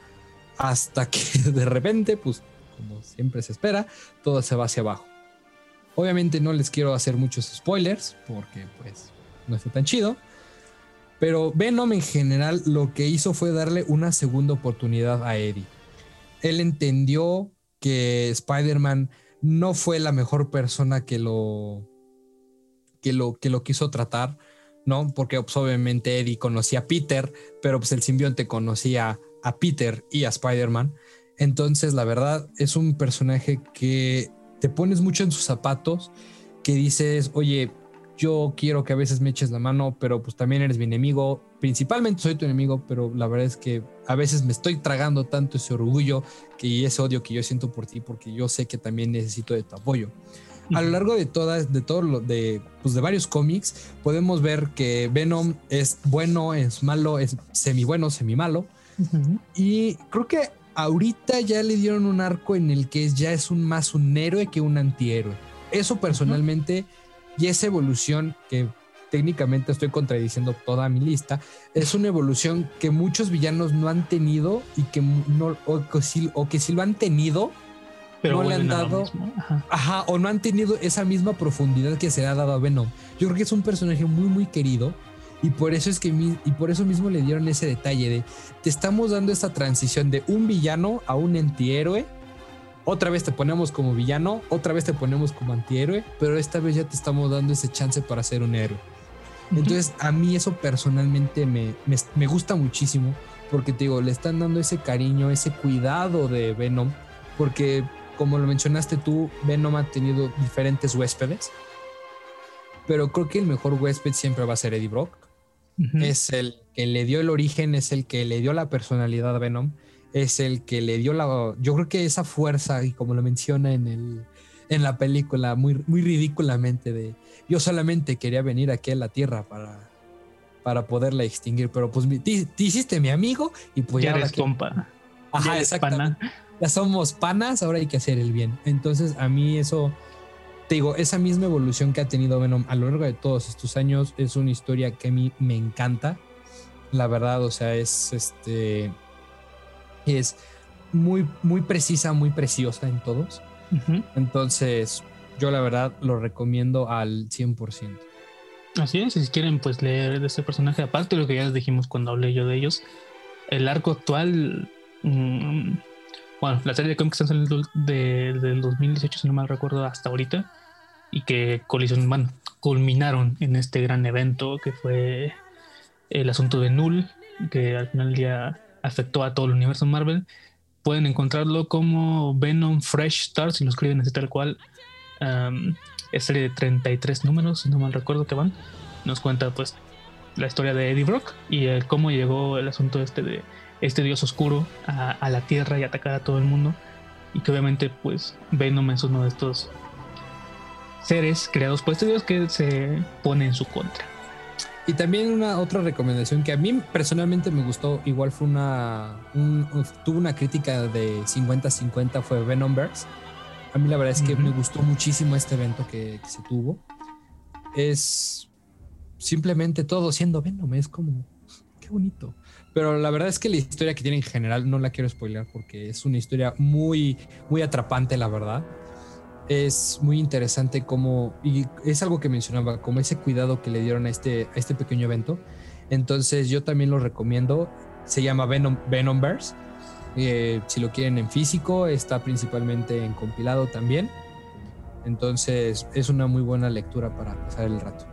hasta que de repente, pues como siempre se espera, todo se va hacia abajo. Obviamente no les quiero hacer muchos spoilers porque pues no está tan chido. Pero Venom en general lo que hizo fue darle una segunda oportunidad a Eddie. Él entendió que Spider-Man no fue la mejor persona que lo, que lo, que lo quiso tratar, ¿no? Porque pues, obviamente Eddie conocía a Peter, pero pues el simbionte conocía a Peter y a Spider-Man. Entonces, la verdad, es un personaje que te pones mucho en sus zapatos, que dices, oye, yo quiero que a veces me eches la mano, pero pues también eres mi enemigo. Principalmente soy tu enemigo, pero la verdad es que a veces me estoy tragando tanto ese orgullo que, y ese odio que yo siento por ti, porque yo sé que también necesito de tu apoyo. A lo largo de todas, de todo lo de, pues de varios cómics, podemos ver que Venom es bueno, es malo, es semi bueno, semi malo. Y creo que ahorita ya le dieron un arco en el que ya es un más un héroe que un antihéroe. Eso personalmente y esa evolución que técnicamente estoy contradiciendo toda mi lista, es una evolución que muchos villanos no han tenido y que no o que sí, o que lo han tenido pero no le han dado ajá. o no han tenido esa misma profundidad que se le ha dado a Venom. Yo creo que es un personaje muy muy querido y por eso es que y por eso mismo le dieron ese detalle de te estamos dando esta transición de un villano a un antihéroe. Otra vez te ponemos como villano, otra vez te ponemos como antihéroe, pero esta vez ya te estamos dando ese chance para ser un héroe. Entonces, a mí eso personalmente me, me, me, gusta muchísimo porque te digo, le están dando ese cariño, ese cuidado de Venom, porque como lo mencionaste tú, Venom ha tenido diferentes huéspedes, pero creo que el mejor huésped siempre va a ser Eddie Brock es el que le dio el origen, es el que le dio la personalidad a Venom, es el que le dio la. Yo creo que esa fuerza, y como lo menciona en, el, en la película, muy, muy ridículamente, de yo solamente quería venir aquí a la Tierra para, para poderla extinguir, pero pues te, hiciste mi amigo y pues ya. eres compa. Ajá, exactamente. Ya somos panas, ahora hay que hacer el bien. Entonces, a mí eso te digo, esa misma evolución que ha tenido Venom a lo largo de todos estos años es una historia que a mí me encanta. La verdad, o sea, es este. Es muy, muy precisa, muy preciosa en todos. Entonces, yo la verdad lo recomiendo al 100%. Así es, si quieren pues leer de este personaje, aparte de lo que ya les dijimos cuando hablé yo de ellos, el arco actual, mm, bueno, la serie de cómics están saliendo de, del 2018, si no mal recuerdo, hasta ahorita, y que colisión, bueno, culminaron en este gran evento que fue el asunto de Null, que al final del día afectó a todo el universo Marvel. Pueden encontrarlo como Venom Fresh Start, si lo escriben así tal cual. es serie de 33 números, si no mal recuerdo que van. Nos cuenta pues la historia de Eddie Brock y el cómo llegó el asunto este de este dios oscuro a, a la tierra y atacar a todo el mundo y que obviamente pues Venom es uno de estos seres creados por este dios que se pone en su contra. Y también una otra recomendación que a mí personalmente me gustó, igual fue una, un- tuvo una crítica de 50-50, fue Venomverse. A mí la verdad es que Ujú. me gustó muchísimo este evento que, que se tuvo. Es simplemente todo siendo Venom, es como, qué bonito. Pero la verdad es que la historia que tiene en general no la quiero spoilear porque es una historia muy, muy atrapante, la verdad. Es muy interesante como, y es algo que mencionaba, como ese cuidado que le dieron a este, a este pequeño evento. Entonces yo también lo recomiendo. Se llama Venom, Venomverse. Eh, si lo quieren en físico, está principalmente en compilado también. Entonces es una muy buena lectura para pasar el rato.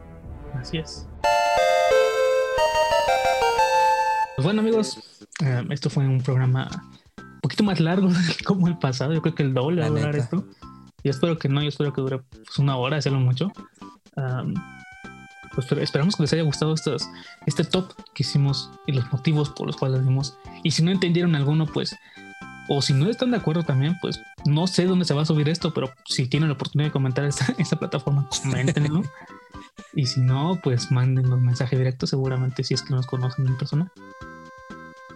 Así es. Pues bueno amigos, eh, esto fue un programa un poquito más largo como el pasado. Yo creo que el doble va a durar esto. Yo espero que no, yo espero que dure pues, una hora, hacerlo mucho. Pues esperamos que les haya gustado este top que hicimos y los motivos por los cuales dimos. Y si no entendieron alguno, pues, o si no están de acuerdo también, pues no sé dónde se va a subir esto, pero si tienen la oportunidad de comentar esta, esta plataforma, coméntenlo. y si no, pues manden los mensajes directos, seguramente si es que nos conocen en persona.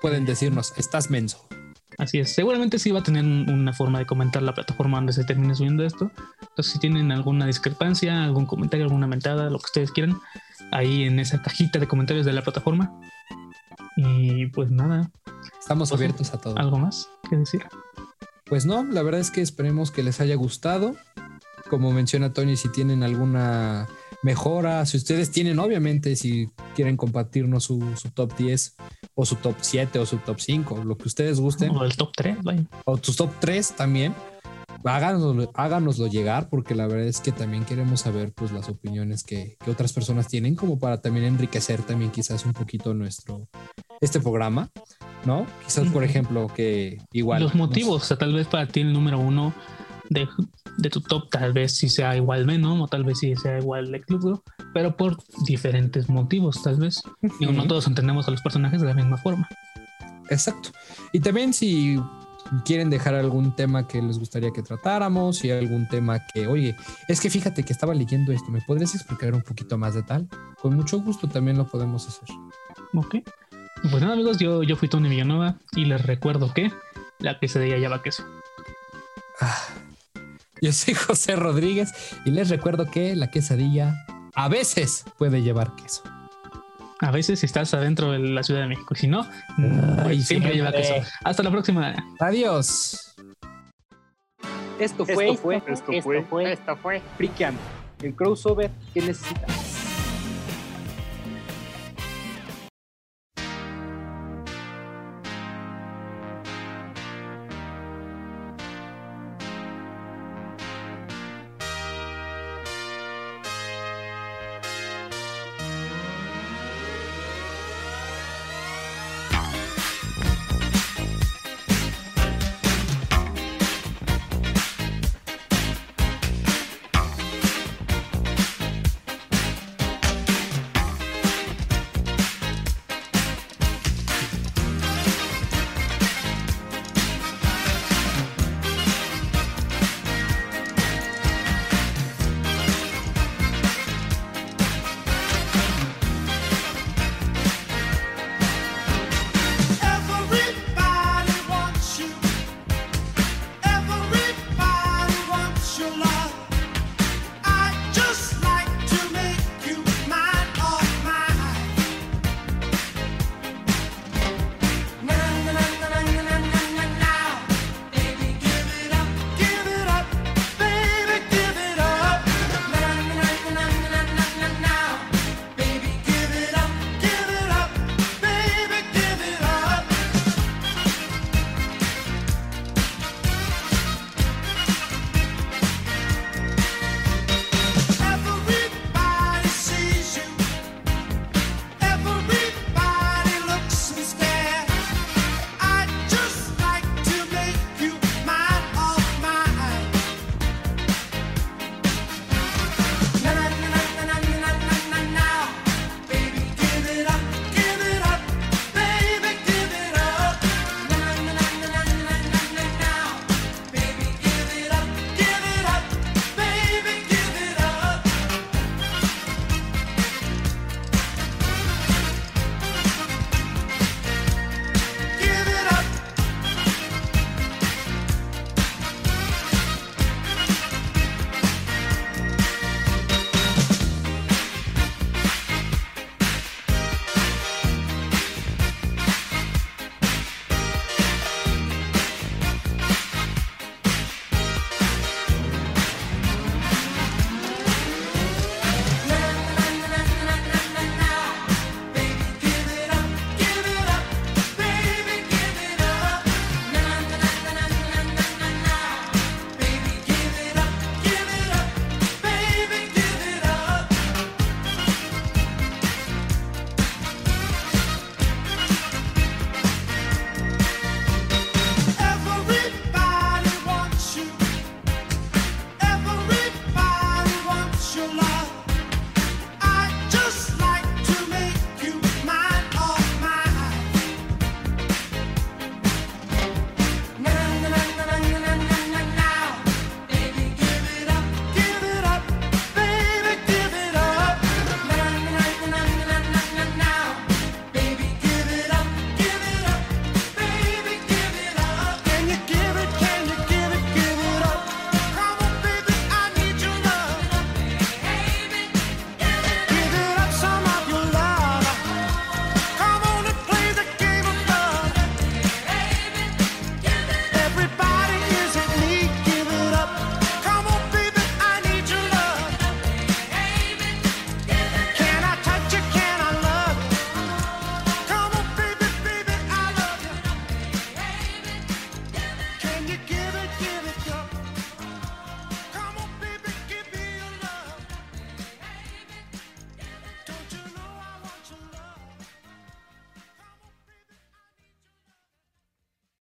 Pueden decirnos, estás menso. Así es, seguramente sí va a tener un- una forma de comentar la plataforma donde se termine subiendo esto. Entonces, si tienen alguna discrepancia, algún comentario, alguna mentada, lo que ustedes quieran, ahí en esa cajita de comentarios de la plataforma. Y pues nada, Estamos Pues, abiertos a todo. algo más que decir. Pues no, la verdad es que esperemos que les haya gustado. Como menciona Tony, si tienen alguna mejora, si ustedes tienen, obviamente, si quieren compartirnos su, su top 10 o su top 7 o su top 5, lo que ustedes gusten, O el top 3, vaya. o sus top 3 también, háganoslo, háganoslo llegar porque la verdad es que también queremos saber pues las opiniones que, que otras personas tienen como para también enriquecer también quizás un poquito nuestro, este programa, ¿no? Quizás, por ejemplo, que igual... los no motivos, o sea, tal vez para ti el número uno de, de tu top, tal vez sí sea igual Venom o tal vez sí sea igual Lex Luthor, pero por diferentes motivos, tal vez. Digo, no todos entendemos a los personajes de la misma forma. Exacto. Y también si quieren dejar algún tema que les gustaría que tratáramos, si hay algún tema que, oye, es que fíjate que estaba leyendo esto, ¿me podrías explicar un poquito más de tal? Con mucho gusto también lo podemos hacer. Ok. Pues nada, amigos, yo, yo fui Tony Villanova y les recuerdo que la quesadilla lleva queso. Ah, Yo soy José Rodríguez y les recuerdo que la quesadilla a veces puede llevar queso. A veces si estás adentro de la Ciudad de México, si no, Ay, siempre lleva queso. Hasta la próxima. Adiós. Esto fue, Esto fue, esto fue, esto fue Friqueando, el crossover que necesitas.